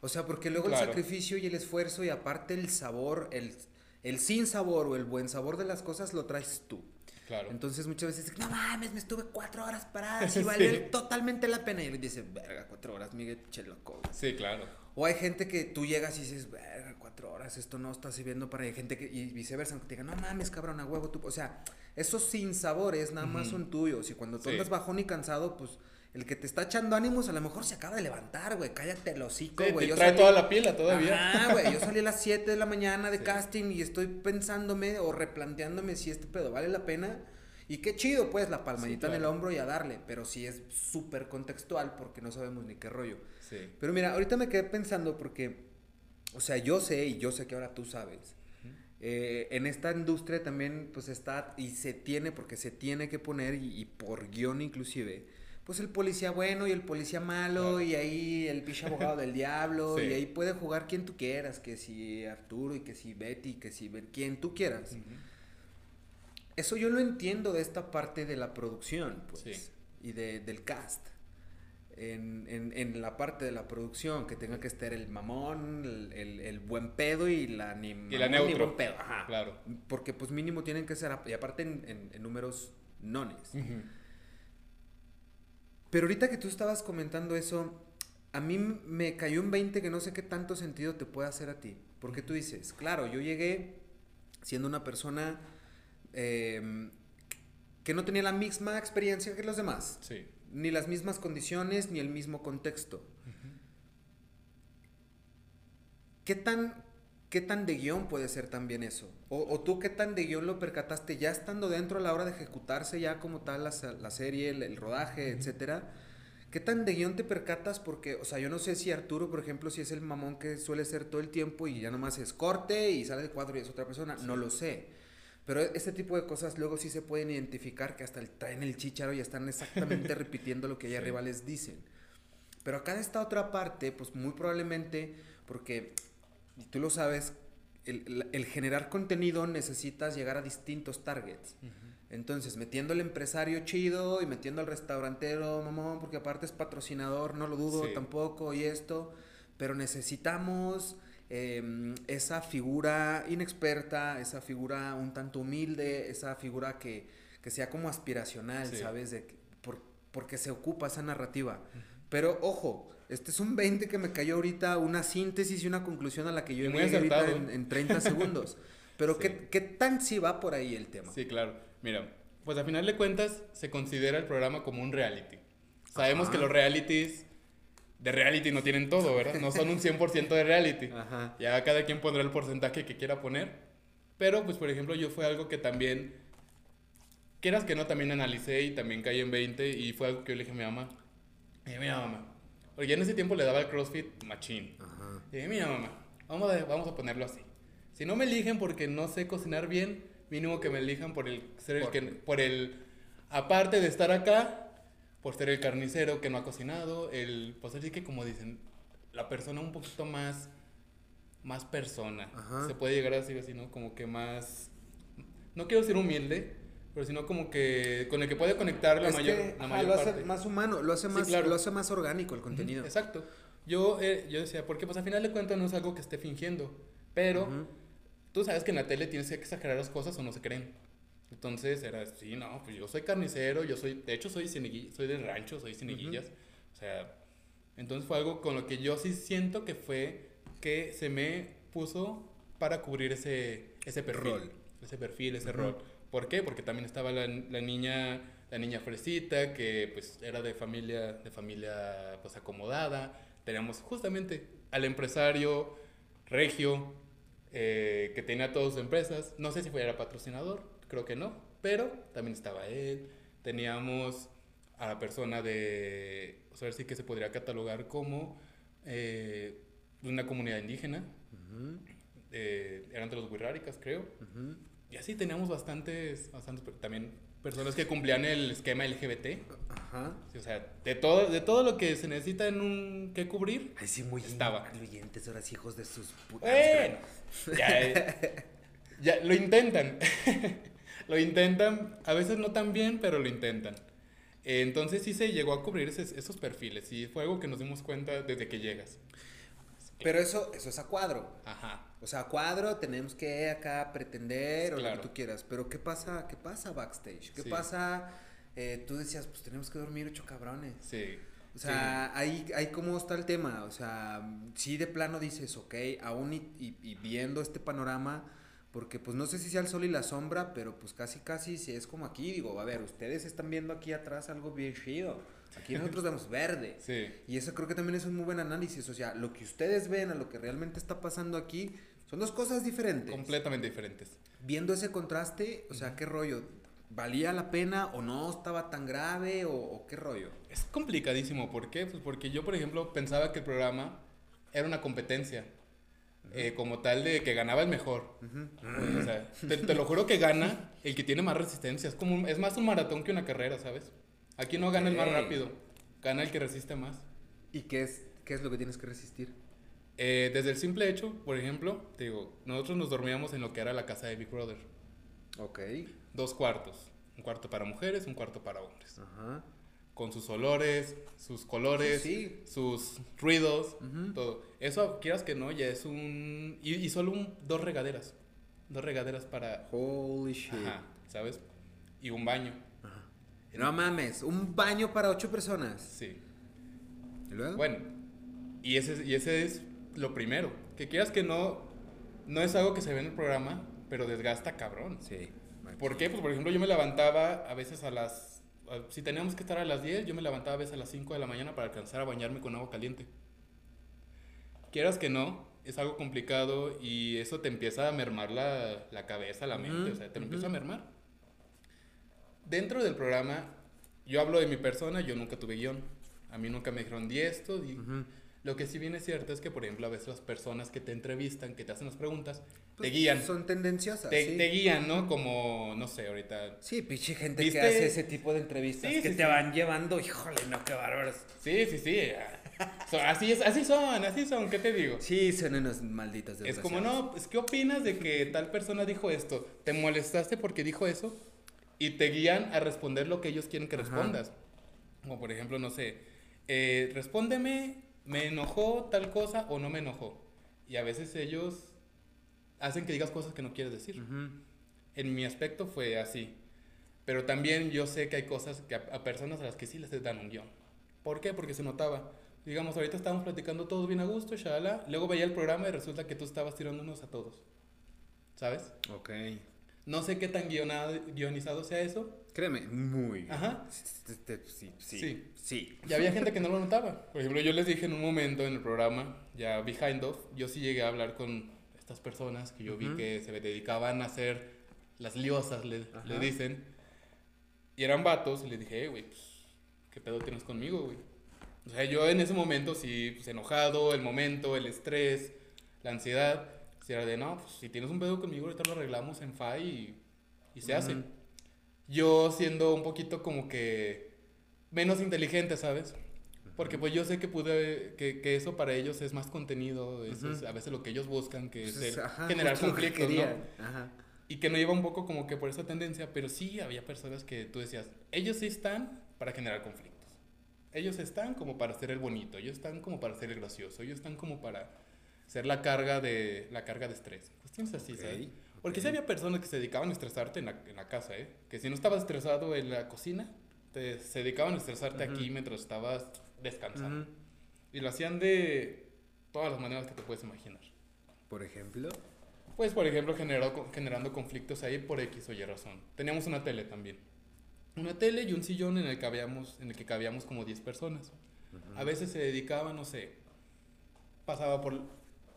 O sea, porque luego el sacrificio y el esfuerzo y aparte el sabor, el, el sin sabor o el buen sabor de las cosas lo traes tú. Claro. Entonces muchas veces, no mames, me estuve cuatro horas parada y valió totalmente la pena. Y él dice, verga, cuatro horas, Miguel, che loco. Sí, claro. O hay gente que tú llegas y dices, verga, cuatro horas, esto no está sirviendo para... Hay gente que, y viceversa, que te diga, no mames, cabrón, a huevo, tú... O sea, esos sin sabores nada más son tuyos. Y cuando tú andas bajón y cansado, pues el que te está echando ánimos a lo mejor se acaba de levantar, güey. Cállate el hocico, güey. Te trae toda la pila todavía. Ah, güey. Yo salí a las 7 de la mañana de casting y estoy pensándome o replanteándome si este pedo vale la pena. Y qué chido, pues, la palmadita en el hombro y a darle. Pero sí es súper contextual porque no sabemos ni qué rollo. Sí. Pero mira, ahorita me quedé pensando porque, o sea, yo sé y yo sé que ahora tú sabes. Eh, en esta industria también, pues está y se tiene, porque se tiene que poner, y por guion inclusive, pues el policía bueno y el policía malo y ahí el piche abogado del diablo y ahí puede jugar quien tú quieras, que si Arturo y que si Betty, que si quien tú quieras. Eso yo lo entiendo de esta parte de la producción, pues, y de, del cast. En, en, en, la parte de la producción, que tenga que estar el mamón, el, el, buen pedo y la ni, y la neutro. pedo. Claro. Porque pues mínimo tienen que ser, y aparte en, números nones. Pero ahorita que tú estabas comentando eso, a mí me cayó un 20 que no sé qué tanto sentido te puede hacer a ti. Porque tú dices, claro, yo llegué siendo una persona em, que no tenía la misma experiencia que los demás. Sí. Ni las mismas condiciones, ni el mismo contexto. ¿Qué tan ¿qué tan de guion puede ser también eso? O, tú qué tan de guion lo percataste ya estando dentro a la hora de ejecutarse ya como tal la, la serie, el, rodaje, etcétera? ¿Qué tan de guion te percatas? Porque, o sea, yo no sé si Arturo, por ejemplo, si es el mamón que suele ser todo el tiempo y ya nomás es corte y sale de cuadro y es otra persona, no lo sé. Pero este tipo de cosas luego sí se pueden identificar que hasta el, traen el chicharo y están exactamente repitiendo lo que allá arriba les dicen. Pero acá de esta otra parte, pues muy probablemente, porque tú lo sabes, el, generar contenido necesitas llegar a distintos targets. Entonces, metiendo al empresario chido y metiendo al restaurantero, mamón, porque aparte es patrocinador, no lo dudo tampoco, y esto, pero necesitamos em, esa figura inexperta, esa figura un tanto humilde, esa figura que, que sea como aspiracional, ¿sabes? De, por, porque se ocupa esa narrativa. Pero ojo, este es un 20 que me cayó ahorita, una síntesis y una conclusión a la que yo llegué ahorita en, en, 30 segundos. Pero ¿qué, ¿qué, tan si va por ahí el tema? Sí, claro. Mira, pues a final de cuentas se considera el programa como un reality. Sabemos que los realities de reality no tienen todo, ¿verdad? No son un 100% de reality. Ajá. Ya cada quien pondrá el porcentaje que quiera poner. Pero, pues, por ejemplo, yo fue algo que también, quieras que no, también analicé y también caí en 20 y fue algo que yo le dije a mi mamá. Y mira, mamá. Porque en ese tiempo le daba el CrossFit machín. Ajá. Y dije, mira, mamá, vamos a, vamos a ponerlo así. Si no me eligen porque no sé cocinar bien, mínimo que me elijan por el ser el que, por el, aparte de estar acá, por ser el carnicero que no ha cocinado, el, pues así que como dicen, la persona un poquito más, más persona. Se puede llegar a decir así, ¿no? Como que más, no quiero decir humilde, pero sino como que con el que puede conectar la mayor, lo hace más humano, lo hace más, lo hace más orgánico el contenido. exacto. Yo, eh, yo decía, porque pues al final de cuentas no es algo que esté fingiendo, pero tú sabes que en la tele tienes que exagerar las cosas o no se creen. Entonces era, sí, no, pues yo soy carnicero, yo soy, de hecho soy soy del rancho, soy cineguillas. O sea, entonces fue algo con lo que yo sí siento que fue que se me puso para cubrir ese, ese perfil. Ese perfil, ese rol. ¿Por qué? Porque también estaba la, la, niña la niña fresita que pues era de familia de familia pues acomodada. Teníamos justamente al empresario regio eh, que tenía todas sus empresas. No sé si fuera patrocinador, creo que no, pero también estaba él. Teníamos a la persona de, o sea, sí que se podría catalogar como eh, una comunidad indígena. Eh, eran de los Wirráricas, creo. Y así teníamos bastantes, bastantes también personas que cumplían el esquema LGBT. Ajá. o sea, de todo, de todo lo que se necesita en un que cubrir. Ay, sí, muy estaba. incluyentes, ahora hijos de sus putas. ya, ya, lo intentan. lo intentan, a veces no tan bien, pero lo intentan. Entonces sí se llegó a cubrir esos perfiles y fue algo que nos dimos cuenta desde que llegas. Pero eso, eso es a cuadro. Ajá. O sea, cuadro tenemos que acá pretender o lo que tú quieras. Pero ¿qué pasa, qué pasa backstage? ¿Qué pasa? Eh, tú decías, pues tenemos que dormir ocho cabrones. Sí. O sea, ahí, ahí cómo está el tema. O sea, sí de plano dices, ok, aún y, viendo este panorama, porque pues no sé si sea el sol y la sombra, pero pues casi casi si es como aquí, digo, a ver, ustedes están viendo aquí atrás algo bien chido. Aquí nosotros vemos verde. Sí. Y eso creo que también es un muy buen análisis. O sea, lo que ustedes ven a lo que realmente está pasando aquí son dos cosas diferentes. Completamente diferentes. Viendo ese contraste, o sea, ¿qué rollo? ¿Valía la pena o no estaba tan grave o, qué rollo? Es complicadísimo. ¿Por qué? Pues porque yo, por ejemplo, pensaba que el programa era una competencia. Eh, como tal de que ganaba el mejor. o sea, te, lo juro que gana el que tiene más resistencia. Es, como es más un maratón que una carrera, ¿sabes? Aquí no gana el más rápido, gana el que resiste más. ¿Y qué es, qué es lo que tienes que resistir? Eh, desde el simple hecho, por ejemplo, te digo, nosotros nos dormíamos en lo que era la casa de Big Brother. Ok. Dos cuartos. Un cuarto para mujeres, un cuarto para hombres. Ajá. Con sus olores, sus colores, sus ruidos, todo. Eso, quieras que no, ya es un... Y, solo un, dos regaderas. Dos regaderas para... Holy shit. Ajá, ¿sabes? Y un baño. No mames, un baño para ocho personas. Sí. ¿Y luego? Bueno, y ese, y ese es lo primero. Que quieras que no, no es algo que se ve en el programa, pero desgasta cabrón. Sí. ¿Por qué? Pues por ejemplo yo me levantaba a veces a las... Si teníamos que estar a las 10, yo me levantaba a veces a las 5 de la mañana para alcanzar a bañarme con agua caliente. Quieras que no, es algo complicado y eso te empieza a mermar la, la cabeza, la mente, Ujú, o sea, te lo ujú. empieza a mermar. Dentro del programa, yo hablo de mi persona, yo nunca tuve guion. A mí nunca me dijeron, di esto, di... Ujú. Lo que sí bien es cierto es que, por ejemplo, a veces las personas que te entrevistan, que te hacen las preguntas, Pues, te guían. Son tendenciosas. Te, sí. te guían, ¿no? Como, no sé, ahorita... Sí, pinche gente ¿Viste? que hace ese tipo de entrevistas Sí, que sí, te van llevando, híjole, no, qué bárbaros. Sí, sí, sí. So- así, es, así son, así son, ¿qué te digo? Sí, son unos malditos Es como, no, pues, ¿qué opinas de que tal persona dijo esto? ¿Te molestaste porque dijo eso? Y te guían a responder lo que ellos quieren que Ajá. respondas. Como por ejemplo, no sé, eh, respóndeme, ¿me enojó tal cosa o no me enojó? Y a veces ellos hacen que digas cosas que no quieres decir. En mi aspecto fue así. Pero también yo sé que hay cosas que a, a personas a las que sí les dan un guion. ¿Por qué? Porque se notaba. Digamos, ahorita estábamos platicando todos bien a gusto, shalala. Luego veía el programa y resulta que tú estabas tirándonos a todos. ¿Sabes? Ok. No sé qué tan guionado, guionizado sea eso. Créeme, muy. Ajá. Sí, sí. Sí. Sí. Y había gente que no lo notaba. Por ejemplo, yo les dije en un momento en el programa, ya behind off, yo sí llegué a hablar con estas personas que yo vi Ujú. que se dedicaban a hacer las liosas, le, le dicen. Y eran vatos y les dije, "Eh, güey, pues, ¿qué pedo tienes conmigo, güey? O sea, yo en ese momento sí, pues enojado, el momento, el estrés, la ansiedad. Si era de, no, pues si tienes un pedo conmigo, ahorita lo arreglamos en FA y, y se hace. Ujú. Yo siendo un poquito como que menos inteligente, ¿sabes? Porque pues yo sé que pude, que, que eso para ellos es más contenido, eso es a veces lo que ellos buscan, que Pues es es- el- ajá, generar que conflictos, ¿no? Ajá. Y que no iba un poco como que por esa tendencia, pero sí había personas que tú decías, ellos sí están para generar conflictos. Ellos están como para ser el bonito, ellos están como para ser el gracioso, ellos están como para ser la carga de, la carga de estrés. Cuestiones así, Ok, ¿sabes? Porque ok. sí había personas que se dedicaban a estresarte en la, en la casa, ¿eh? Que si no estabas estresado en la cocina, te, se dedicaban a estresarte Ujú. aquí mientras estabas descansando. Ujú. Y lo hacían de todas las maneras que te puedes imaginar. Por ejemplo. Pues, por ejemplo, generó, generando conflictos ahí por X o Y razón. Teníamos una tele también. Una tele y un sillón en el, que habíamos, en el que cabíamos como 10 personas. A veces se dedicaban, no sé, pasaba por...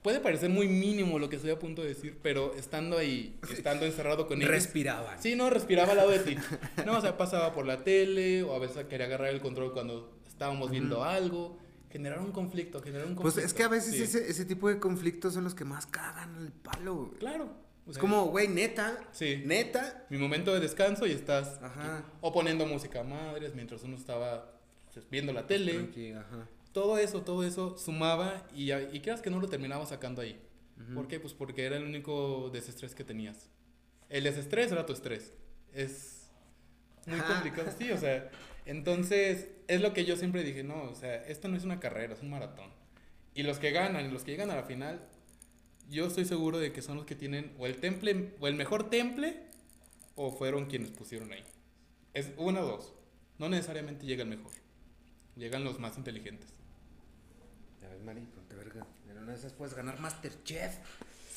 Puede parecer muy mínimo lo que estoy a punto de decir, pero estando ahí, estando encerrado con ellos... Respiraban. Sí, no, respiraba al lado de ti. No, o sea, pasaba por la tele o a veces quería agarrar el control cuando estábamos viendo algo. Generar un conflicto, generar un Pues conflicto. es que a veces Sí. ese, ese tipo de conflictos son los que más cagan el palo. Claro. o Es como, güey, neta. Sí. Neta. mi momento de descanso y estás Ajá. o poniendo música a madres mientras uno estaba pues, viendo la tele. Tranqui, ajá. Todo eso, todo eso sumaba y, y creas que no lo terminaba sacando ahí. Ujú. ¿Por qué? Pues porque era el único desestrés que tenías. El desestrés era tu estrés. Es muy Ajá. complicado, sí, o sea, entonces es lo que yo siempre dije, no, o sea, esto no es una carrera, es un maratón. Y los que ganan los que llegan a la final, yo estoy seguro de que son los que tienen o el temple, o el mejor temple, o fueron quienes pusieron ahí. Es una o dos. No necesariamente llega el mejor. Llegan los más inteligentes. Mari, ponte verga. En una de esas puedes ganar Masterchef.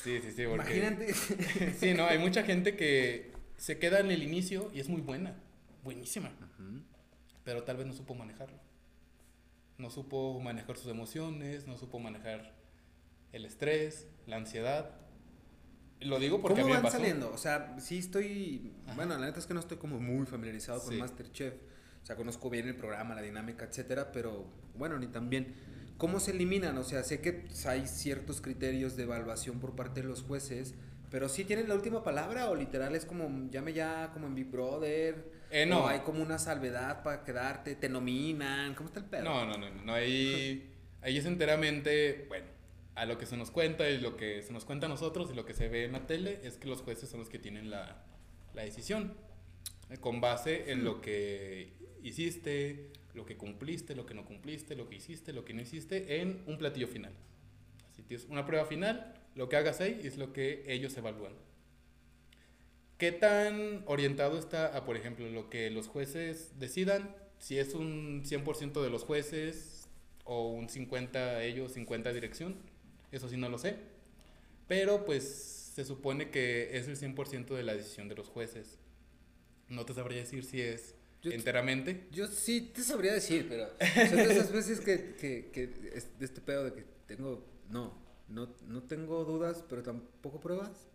Sí, sí, sí. Porque... Imagínate. Sí, no, hay mucha gente que se queda en el inicio y es muy buena, buenísima, pero tal vez no supo manejarlo. No supo manejar sus emociones, no supo manejar el estrés, la ansiedad. Lo digo porque a ¿Cómo me van pasó. saliendo? O sea, sí estoy. Ajá. Bueno, la neta es que no estoy como muy familiarizado con Sí. Masterchef. O sea, conozco bien el programa, la dinámica, etcétera, pero bueno, ni tan bien. ¿Cómo se eliminan? O sea, sé que hay ciertos criterios de evaluación por parte de los jueces, pero sí tienen la última palabra o literal es como, llame ya como en Big Brother. Eh, no. O hay como una salvedad para quedarte, te nominan. ¿Cómo está el pedo? No, no, no, no, ahí, ahí es enteramente, bueno, a lo que se nos cuenta y lo que se nos cuenta a nosotros y lo que se ve en la tele es que los jueces son los que tienen la, la decisión, eh, con base en lo que hiciste, lo que cumpliste, lo que no cumpliste, lo que hiciste, lo que no hiciste, en un platillo final. Así tienes una prueba final, lo que hagas ahí es lo que ellos evalúan. ¿Qué tan orientado está a, por ejemplo, lo que los jueces decidan? Si es un 100% de los jueces o un 50 ellos, 50 dirección, eso sí no lo sé. Pero pues se supone que es el 100% de la decisión de los jueces. No te sabría decir si es Yo- enteramente. Yo sí te sabría decir, pero son de esas veces que, que, que es de este pedo de que tengo, no, no, no tengo dudas, pero tampoco pruebas.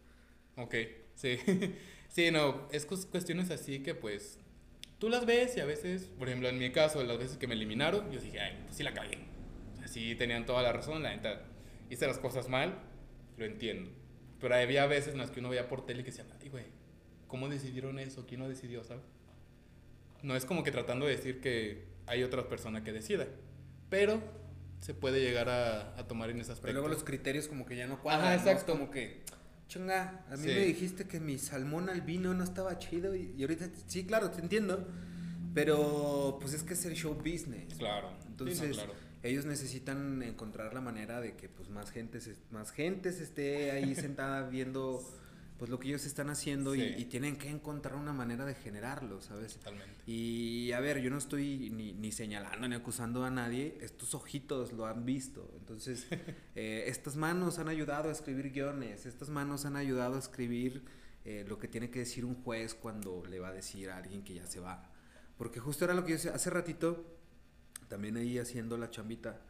Ok, sí. sí, no, es cuestiones así que pues tú las ves y a veces, por ejemplo, en mi caso, las veces que me eliminaron, yo dije, ay, pues sí la cagué. O sea, sí tenían toda la razón, la neta, hice las cosas mal, lo entiendo. Pero había veces en las que uno veía por tele que decía, ay, güey, ¿cómo decidieron eso? ¿Quién lo decidió, sabes? No es como que tratando de decir que hay otra persona que decida, pero se puede llegar a, a tomar en Pero aspecto. luego los criterios como que ya no cuadran. Ajá, exacto. como que, chunga, a mí Sí. me dijiste que mi salmón al vino no estaba chido y, y ahorita, sí, claro, te entiendo. Pero pues es que es el show business. Claro. Sí, no, Entonces, claro. ellos necesitan encontrar la manera de que pues más gente se, más gente se esté ahí sentada viendo pues lo que ellos están haciendo y- Sí. y, tienen que encontrar una manera de generarlo, ¿sabes? Totalmente. Y a ver, yo no estoy ni, ni señalando ni acusando a nadie, estos ojitos lo han visto. Entonces, eh, estas manos han ayudado a escribir guiones, estas manos han ayudado a escribir eh, lo que tiene que decir un juez cuando le va a decir a alguien que ya se va. Porque justo era lo que yo hace ratito, también ahí haciendo la chambita,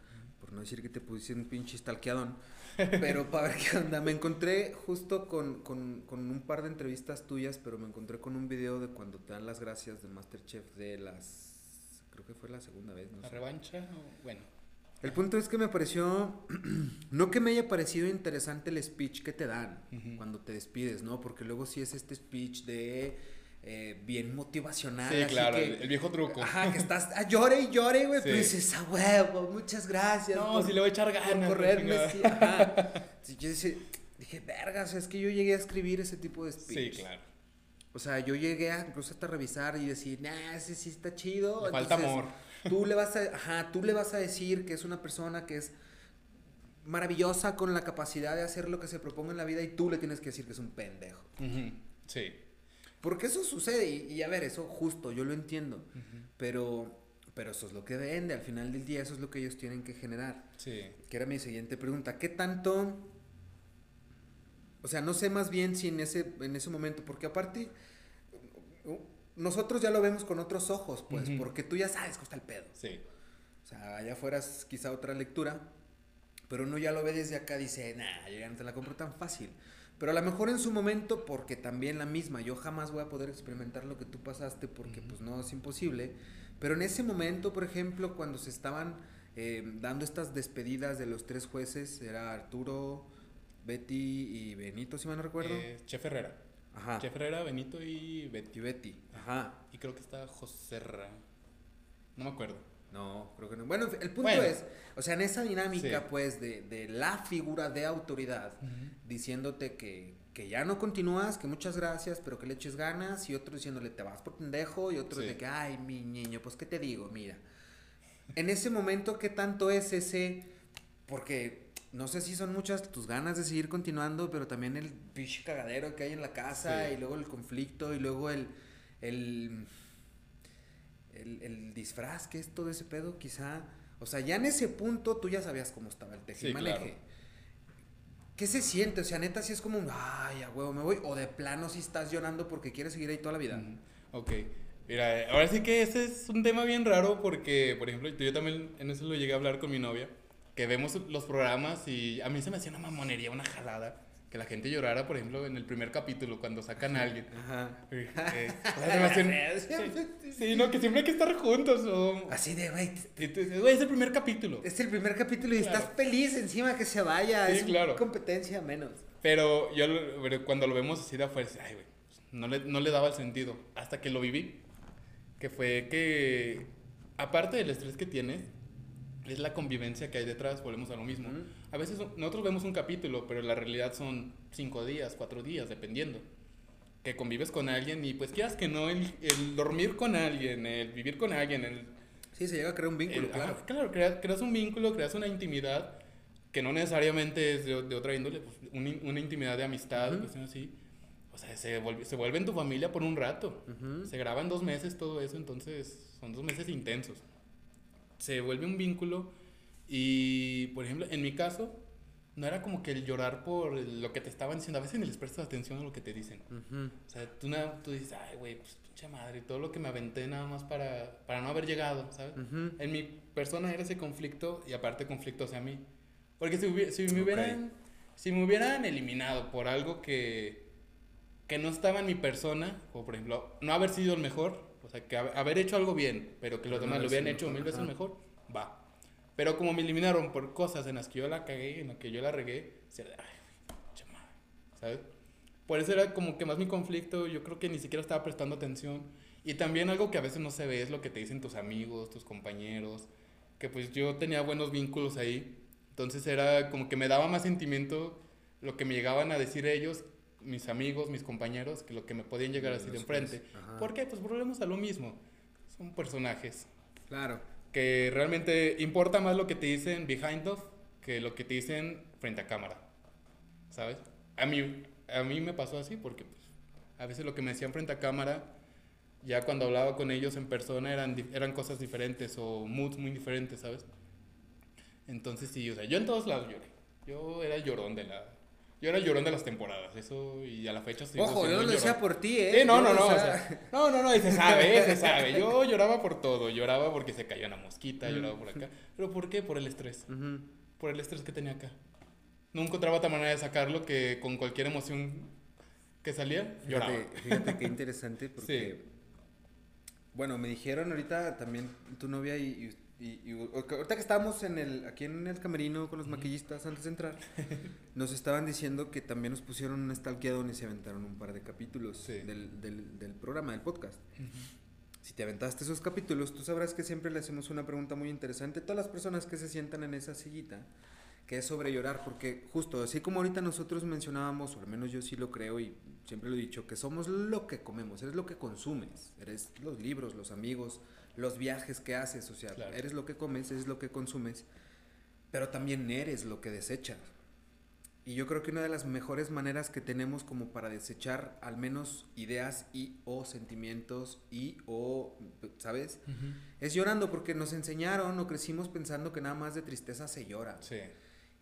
por no decir que te pusiste un pinche stalkeadón, pero para ver qué onda, me encontré justo con, con, con un par de entrevistas tuyas, pero me encontré con un video de cuando te dan las gracias de Masterchef de las, creo que fue la segunda vez, no ¿La sé. revancha? o- Bueno. El punto es que me pareció, no que me haya parecido interesante el speech que te dan cuando te despides, ¿no? Porque luego sí es este speech de eh, bien motivacional. Sí, así claro, que- el, viejo truco. Ajá, que estás, ah, llore y llore, güey, Sí. pero dices, a huevo, muchas gracias. No, por- si le voy a echar por ganas. la correrme, sí, ajá. Sí, yo dije, dije, vergas, es que yo llegué a escribir ese tipo de Sí, speech. claro. O sea, yo llegué a incluso hasta revisar y decir, nah, ese sí está chido. Le falta Entonces, amor. Tú le vas a, ajá, tú le vas a decir que es una persona que es maravillosa con la capacidad de hacer lo que se proponga en la vida y tú le tienes que decir que es un pendejo. Ujú, Sí. Porque eso sucede y, y a ver, eso justo, yo lo entiendo. Pero, pero eso es lo que vende, al final del día eso es lo que ellos tienen que generar. Sí. Que era mi siguiente pregunta. ¿Qué tanto? O sea, no sé más bien si en ese, en ese momento, porque aparte, nosotros ya lo vemos con otros ojos, pues, porque tú ya sabes cómo está el pedo. Sí. O sea, allá afuera es quizá otra lectura, pero uno ya lo ve desde acá, dice, nah, yo ya no te la compro tan fácil. Pero a lo mejor en su momento, porque también la misma, yo jamás voy a poder experimentar lo que tú pasaste porque pues no es imposible. Pero en ese momento, por ejemplo, cuando se estaban eh, dando estas despedidas de los tres jueces, era Arturo, Betty y Benito, si mal no recuerdo. Eh, Chef Herrera. Ajá. Chef Herrera, Benito y Betty. Y Betty. Ajá. Y creo que está José Ra. No me acuerdo. No, creo que no. Bueno, el punto Bueno. es, o sea, en esa dinámica, Sí. pues, de, de la figura de autoridad, diciéndote que, que ya no continúas, que muchas gracias, pero que le eches ganas, y otro diciéndole te vas por pendejo, y otro Sí. de que, ay, mi niño, pues, ¿qué te digo? Mira. En ese momento, ¿qué tanto es ese? Porque no sé si son muchas tus ganas de seguir continuando, pero también el pinche cagadero que hay en la casa, Sí. y luego el conflicto, y luego el. el el, el disfraz, que es todo ese pedo, quizá. O sea, ya en ese punto tú ya sabías cómo estaba el Sí, tejimaneje. claro. ¿Qué se siente? O sea, neta, si es como un, ay, a huevo, me voy. O de plano, si estás llorando porque quieres seguir ahí toda la vida. Ujú. Ok. Mira, ahora sí que ese es un tema bien raro porque, por ejemplo, yo también en eso lo llegué a hablar con mi novia, que vemos los programas y a mí se me hacía una mamonería, una jalada, que la gente llorara, por ejemplo, en el primer capítulo cuando sacan a alguien. Ajá. Eh, eh, sí, sí, no, que siempre hay que estar juntos. O, Así de, güey, es el primer capítulo. es el primer capítulo y Claro. estás feliz encima que se vaya. Sí, es claro. competencia menos. Pero yo cuando lo vemos así de afuera, ay, güey, no le, no le daba el sentido. Hasta que lo viví. Que fue que, aparte del estrés que tienes, es la convivencia que hay detrás, volvemos a lo mismo. A veces nosotros vemos un capítulo, pero la realidad son cinco días, cuatro días, dependiendo. Que convives con alguien y pues quieras que no, el, el dormir con alguien, el vivir con alguien, el, Sí, se llega a crear un vínculo, el- claro. claro, crea- creas un vínculo, creas una intimidad que no necesariamente es de, de otra índole, pues, una, una intimidad de amistad, Ujú. cuestión así. O sea, se vuelve, se vuelve en tu familia por un rato. Se graban dos meses todo eso, entonces son dos meses intensos. Se vuelve un vínculo y, por ejemplo, en mi caso, no era como que el llorar por lo que te estaban diciendo. A veces ni les prestas atención a lo que te dicen. Ujú. O sea, tú, na- tú dices, ay, güey, pues pinche madre, todo lo que me aventé nada más para, para no haber llegado, ¿sabes? Ujú. En mi persona era ese conflicto y aparte conflicto hacia mí. Porque si, hubi- si me hubieran, si me hubieran eliminado por algo que, que no estaba en mi persona, como por ejemplo, no haber sido el mejor, o sea, que hab- haber hecho algo bien, pero que los demás lo hubieran hecho mil veces mejor, va. Pero como me eliminaron por cosas en las que yo la cagué, en las que yo la regué, se madre", ¿sabes? Por eso era como que más mi conflicto, yo creo que ni siquiera estaba prestando atención. Y también algo que a veces no se ve es lo que te dicen tus amigos, tus compañeros, que pues yo tenía buenos vínculos ahí. Entonces era como que me daba más sentimiento lo que me llegaban a decir ellos, mis amigos, mis compañeros, que lo que me podían llegar a decir de enfrente. ¿Por qué? Pues volvemos a lo mismo. Son personajes Claro. que realmente importa más lo que te dicen behind of que lo que te dicen frente a cámara. ¿Sabes? A mí, a mí me pasó así porque pues, a veces lo que me decían frente a cámara, ya cuando hablaba con ellos en persona eran, eran cosas diferentes o moods muy diferentes, ¿sabes? Entonces sí, o sea, yo en todos lados lloré. Yo era el llorón de la... Yo era el llorón de las temporadas, eso, y a la fecha sigo Ojo, yo no lo decía por ti, ¿eh? Sí, no, no, no, o sea, no, no, no, y se sabe, eh, se sabe. Yo lloraba por todo, lloraba porque se cayó una mosquita, lloraba por acá. ¿Pero por qué? Por el estrés, por el estrés que tenía acá. No encontraba otra manera de sacarlo que con cualquier emoción que salía, lloraba. Fíjate, fíjate qué interesante porque... Bueno, me dijeron ahorita también tu novia y, y, y- y- ahorita que estábamos en el, aquí en el camerino con los maquillistas antes de entrar, nos estaban diciendo que también nos pusieron un stalkeadón y se aventaron un par de capítulos Sí. del, del, del programa, del podcast. Si te aventaste esos capítulos, tú sabrás que siempre le hacemos una pregunta muy interesante a todas las personas que se sientan en esa sillita, que es sobre llorar, porque justo así como ahorita nosotros mencionábamos, o al menos yo sí lo creo y siempre lo he dicho, que somos lo que comemos, eres lo que consumes, eres los libros, los amigos, los viajes que haces, o sea, Claro. eres lo que comes, eres lo que consumes, pero también eres lo que desechas. Y yo creo que una de las mejores maneras que tenemos como para desechar al menos ideas y o sentimientos y o, ¿sabes? Es llorando porque nos enseñaron o crecimos pensando que nada más de tristeza se llora. Sí,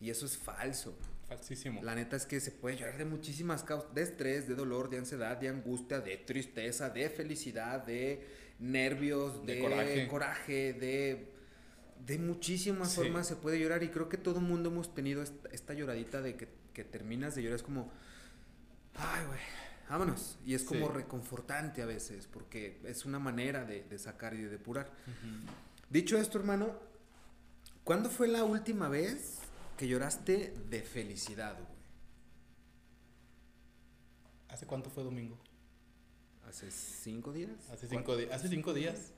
Y eso es falso. falsísimo. La neta es que se puede llorar de muchísimas causas, de estrés, de dolor, de ansiedad, de angustia, de tristeza, de felicidad, de nervios, de, De coraje. coraje, de, de muchísimas Sí. formas se puede llorar y creo que todo el mundo hemos tenido esta, esta lloradita de que, que terminas de llorar, es como, ay, güey, vámonos. Y es como Sí. reconfortante a veces, porque es una manera de, de sacar y de depurar. Dicho esto, hermano, ¿cuándo fue la última vez que lloraste de felicidad, güey? ¿Hace cuánto fue domingo? ¿Hace cinco días? Hace cinco, di- hace cinco días.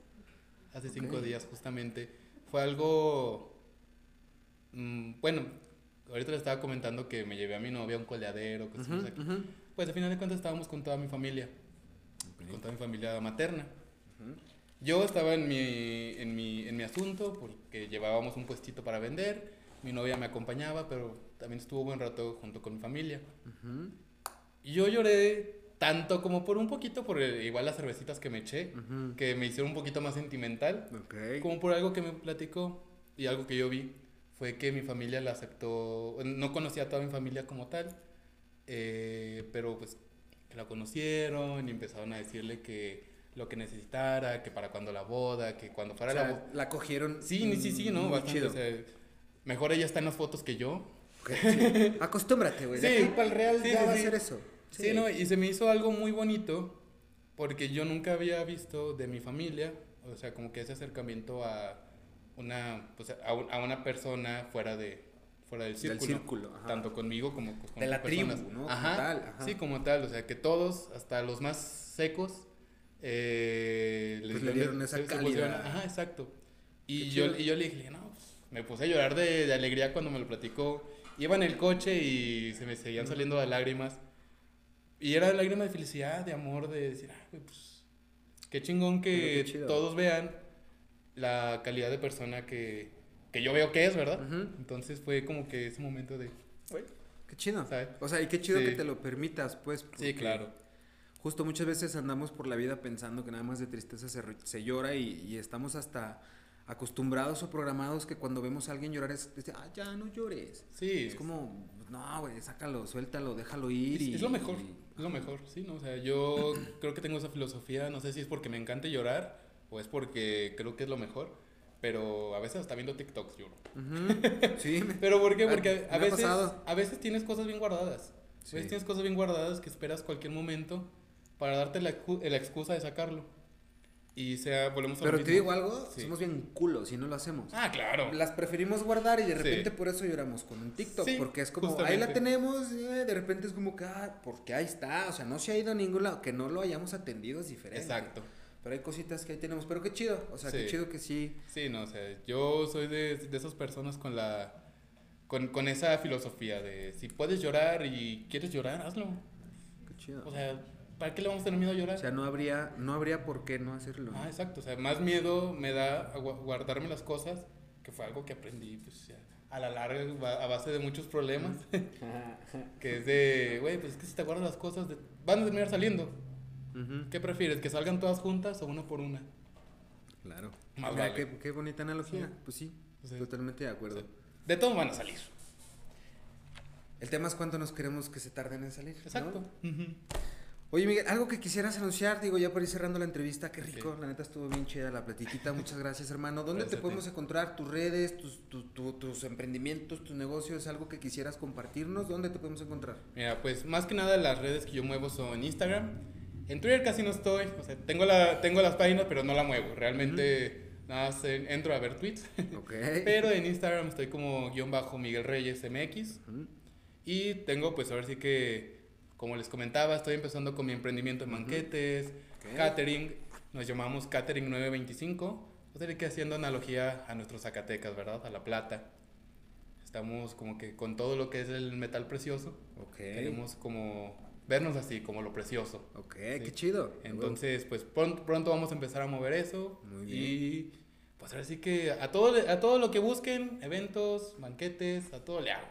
Hace cinco días, justamente. Fue algo. mm, bueno, ahorita le estaba comentando que me llevé a mi novia a un coleadero. Que aquí. ujú. Pues al final de cuentas estábamos con toda mi familia, con toda mi familia materna. Yo estaba en mi, en mi, en mi asunto porque llevábamos un puestito para vender. Mi novia me acompañaba, pero también estuvo buen rato junto con mi familia. Y yo lloré tanto como por un poquito por el- igual las cervecitas que me eché, ujú. que me hicieron un poquito más sentimental, Ok. como por algo que me platicó y algo que yo vi fue que mi familia la aceptó, no conocía a toda mi familia como tal, eh, pero pues la conocieron y empezaron a decirle que lo que necesitara, que para cuando la boda, que cuando O fuera sea, la boda. la cogieron. Sí, sí, sí, ¿no? muy Bastante, chido. o sea, mejor ella está en las fotos que yo. Ok, sí. Acostúmbrate, güey. Sí. para el real Sí, ya sí, va a ser eso. Sí, no, y se me hizo algo muy bonito porque yo nunca había visto de mi familia, o sea, como que ese acercamiento a una, pues, a, un- a una persona fuera de fuera del Del círculo, círculo, ajá. tanto conmigo como con De la personas. tribu, ¿no? Como Ajá, tal, ajá. sí, como tal, o sea, que todos, hasta los más secos, eh, Pues le dieron esa calidad. Ajá, exacto. Y yo, y yo le dije, no, pues, me puse a llorar de, de alegría cuando me lo platicó. Iba en el coche y se me seguían saliendo las lágrimas. Y era lágrima de felicidad, de amor, de decir, ah, pues, qué chingón que qué todos vean la calidad de persona que, que yo veo que es, ¿verdad? Ujú. Entonces fue como que ese momento de, güey, Qué chido. ¿sabes? O sea, y qué chido Sí. que te lo permitas, pues. Sí, claro. Justo muchas veces andamos por la vida pensando que nada más de tristeza se, se llora y, y estamos hasta acostumbrados o programados que cuando vemos a alguien llorar es, es de, ah, ya no llores. Sí, Es como, no, güey, sácalo, suéltalo, déjalo ir. Es, y, es lo mejor, y- es lo mejor, sí, ¿no? O sea, yo creo que tengo esa filosofía, no sé si es porque me encanta llorar o es porque creo que es lo mejor, pero a veces está viendo TikToks lloro. Sí. Pero ¿por qué? Ah, Porque a veces, a veces tienes cosas bien guardadas. A veces tienes cosas bien guardadas que esperas cualquier momento para darte la excusa de sacarlo. Y sea, volvemos a lo Pero te mismo. digo algo, Sí. somos bien culos si no lo hacemos. Ah, claro. Las preferimos guardar y de Sí. repente por eso lloramos con un TikTok. Sí, porque es como, ahí la tenemos, eh, de repente es como que, ah, porque ahí está. O sea, no se ha ido a ningún lado. Que no lo hayamos atendido es diferente. Exacto. Pero hay cositas que ahí tenemos. Pero qué chido. O sea, qué chido que sí. Sí, no, o sea, yo soy de, de esas personas con la... Con, con esa filosofía de si puedes llorar y quieres llorar, hazlo. Qué chido. O sea, ¿para qué le vamos a tener miedo a llorar? O sea, no habría, no habría por qué no hacerlo. Ah, exacto. O sea, más miedo me da a gua- guardarme las cosas, que fue algo que aprendí, pues, a la larga, a base de muchos problemas. que es de, güey, pues es que si te guardas las cosas, de- van a terminar saliendo. ¿Qué prefieres? ¿Que salgan todas juntas o una por una? Claro. Más Mira, vale. qué, qué bonita analogía. Sí. Pues sí, Sí. totalmente de acuerdo. De todos van a salir. El tema es cuánto nos queremos que se tarden en salir. ¿no? Exacto. Ujú. Oye, Miguel, algo que quisieras anunciar, digo, ya para ir cerrando la entrevista, qué rico, Sí. la neta estuvo bien chida la platiquita, muchas gracias, hermano. ¿Dónde Gracias te podemos encontrar? ¿Tus redes, tus, tu- tu- tus emprendimientos, tus negocios, algo que quisieras compartirnos? ¿Dónde te podemos encontrar? Mira, pues más que nada las redes que yo muevo son Instagram. En Twitter casi no estoy. O sea, tengo, la, tengo las páginas, pero no la muevo. Realmente nada más en- entro a ver tweets. Ok. pero en Instagram estoy como guion bajo Miguel Reyes MX. Y tengo, pues ahora sí que, como les comentaba, estoy empezando con mi emprendimiento en banquetes, Ok. catering. Nos llamamos Catering 925. O sea, que haciendo analogía a nuestros Zacatecas, ¿verdad? A La Plata. Estamos como que con todo lo que es el metal precioso. Ok. Queremos como vernos así, como lo precioso. Ok, Sí. qué chido. Entonces, pues pronto, pronto vamos a empezar a mover eso. Muy bien. Y pues ahora sí que a todo, a todo lo que busquen, eventos, banquetes, a todo le hago.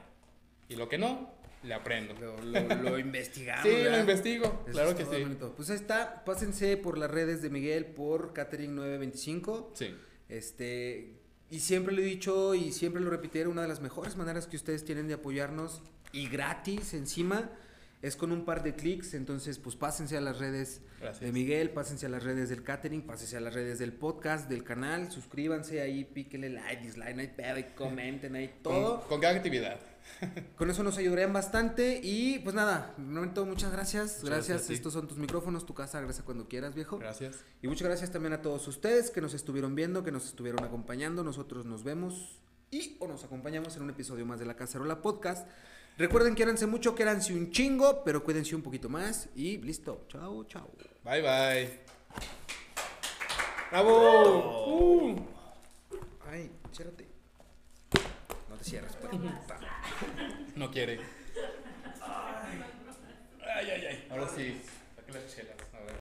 Y lo que no, le aprendo. Lo, lo- lo investigamos. Sí, lo ¿verdad? investigo, Eso claro que sí. hermanito. Pues ahí está, pásense por las redes de Miguel por Catering 925. Sí, Este, y siempre lo he dicho y siempre lo repetiré, una de las mejores maneras que ustedes tienen de apoyarnos y gratis encima es con un par de clics, entonces pues pásense a las redes gracias. de Miguel, pásense a las redes del catering, pásense a las redes del podcast, del canal, suscríbanse ahí, píquenle like, dislike, hay pedo, y comenten ahí todo. Con, con cada actividad. Con eso nos ayudarían bastante y pues nada, de momento muchas gracias, Muchas gracias, estos son tus micrófonos, tu casa, gracias cuando quieras viejo. Gracias. Y muchas gracias también a todos ustedes que nos estuvieron viendo, que nos estuvieron acompañando. Nosotros nos vemos y o nos acompañamos en un episodio más de La Cacerola Podcast. Recuerden, quiéranse mucho, quiéranse un chingo, pero cuídense un poquito más. Y listo. Chao, chao. Bye, bye. ¡Bravo! Uh. Ay, ciérrate. No te cierres, pues. No quiere. Ay, ay, ay. Ahora sí.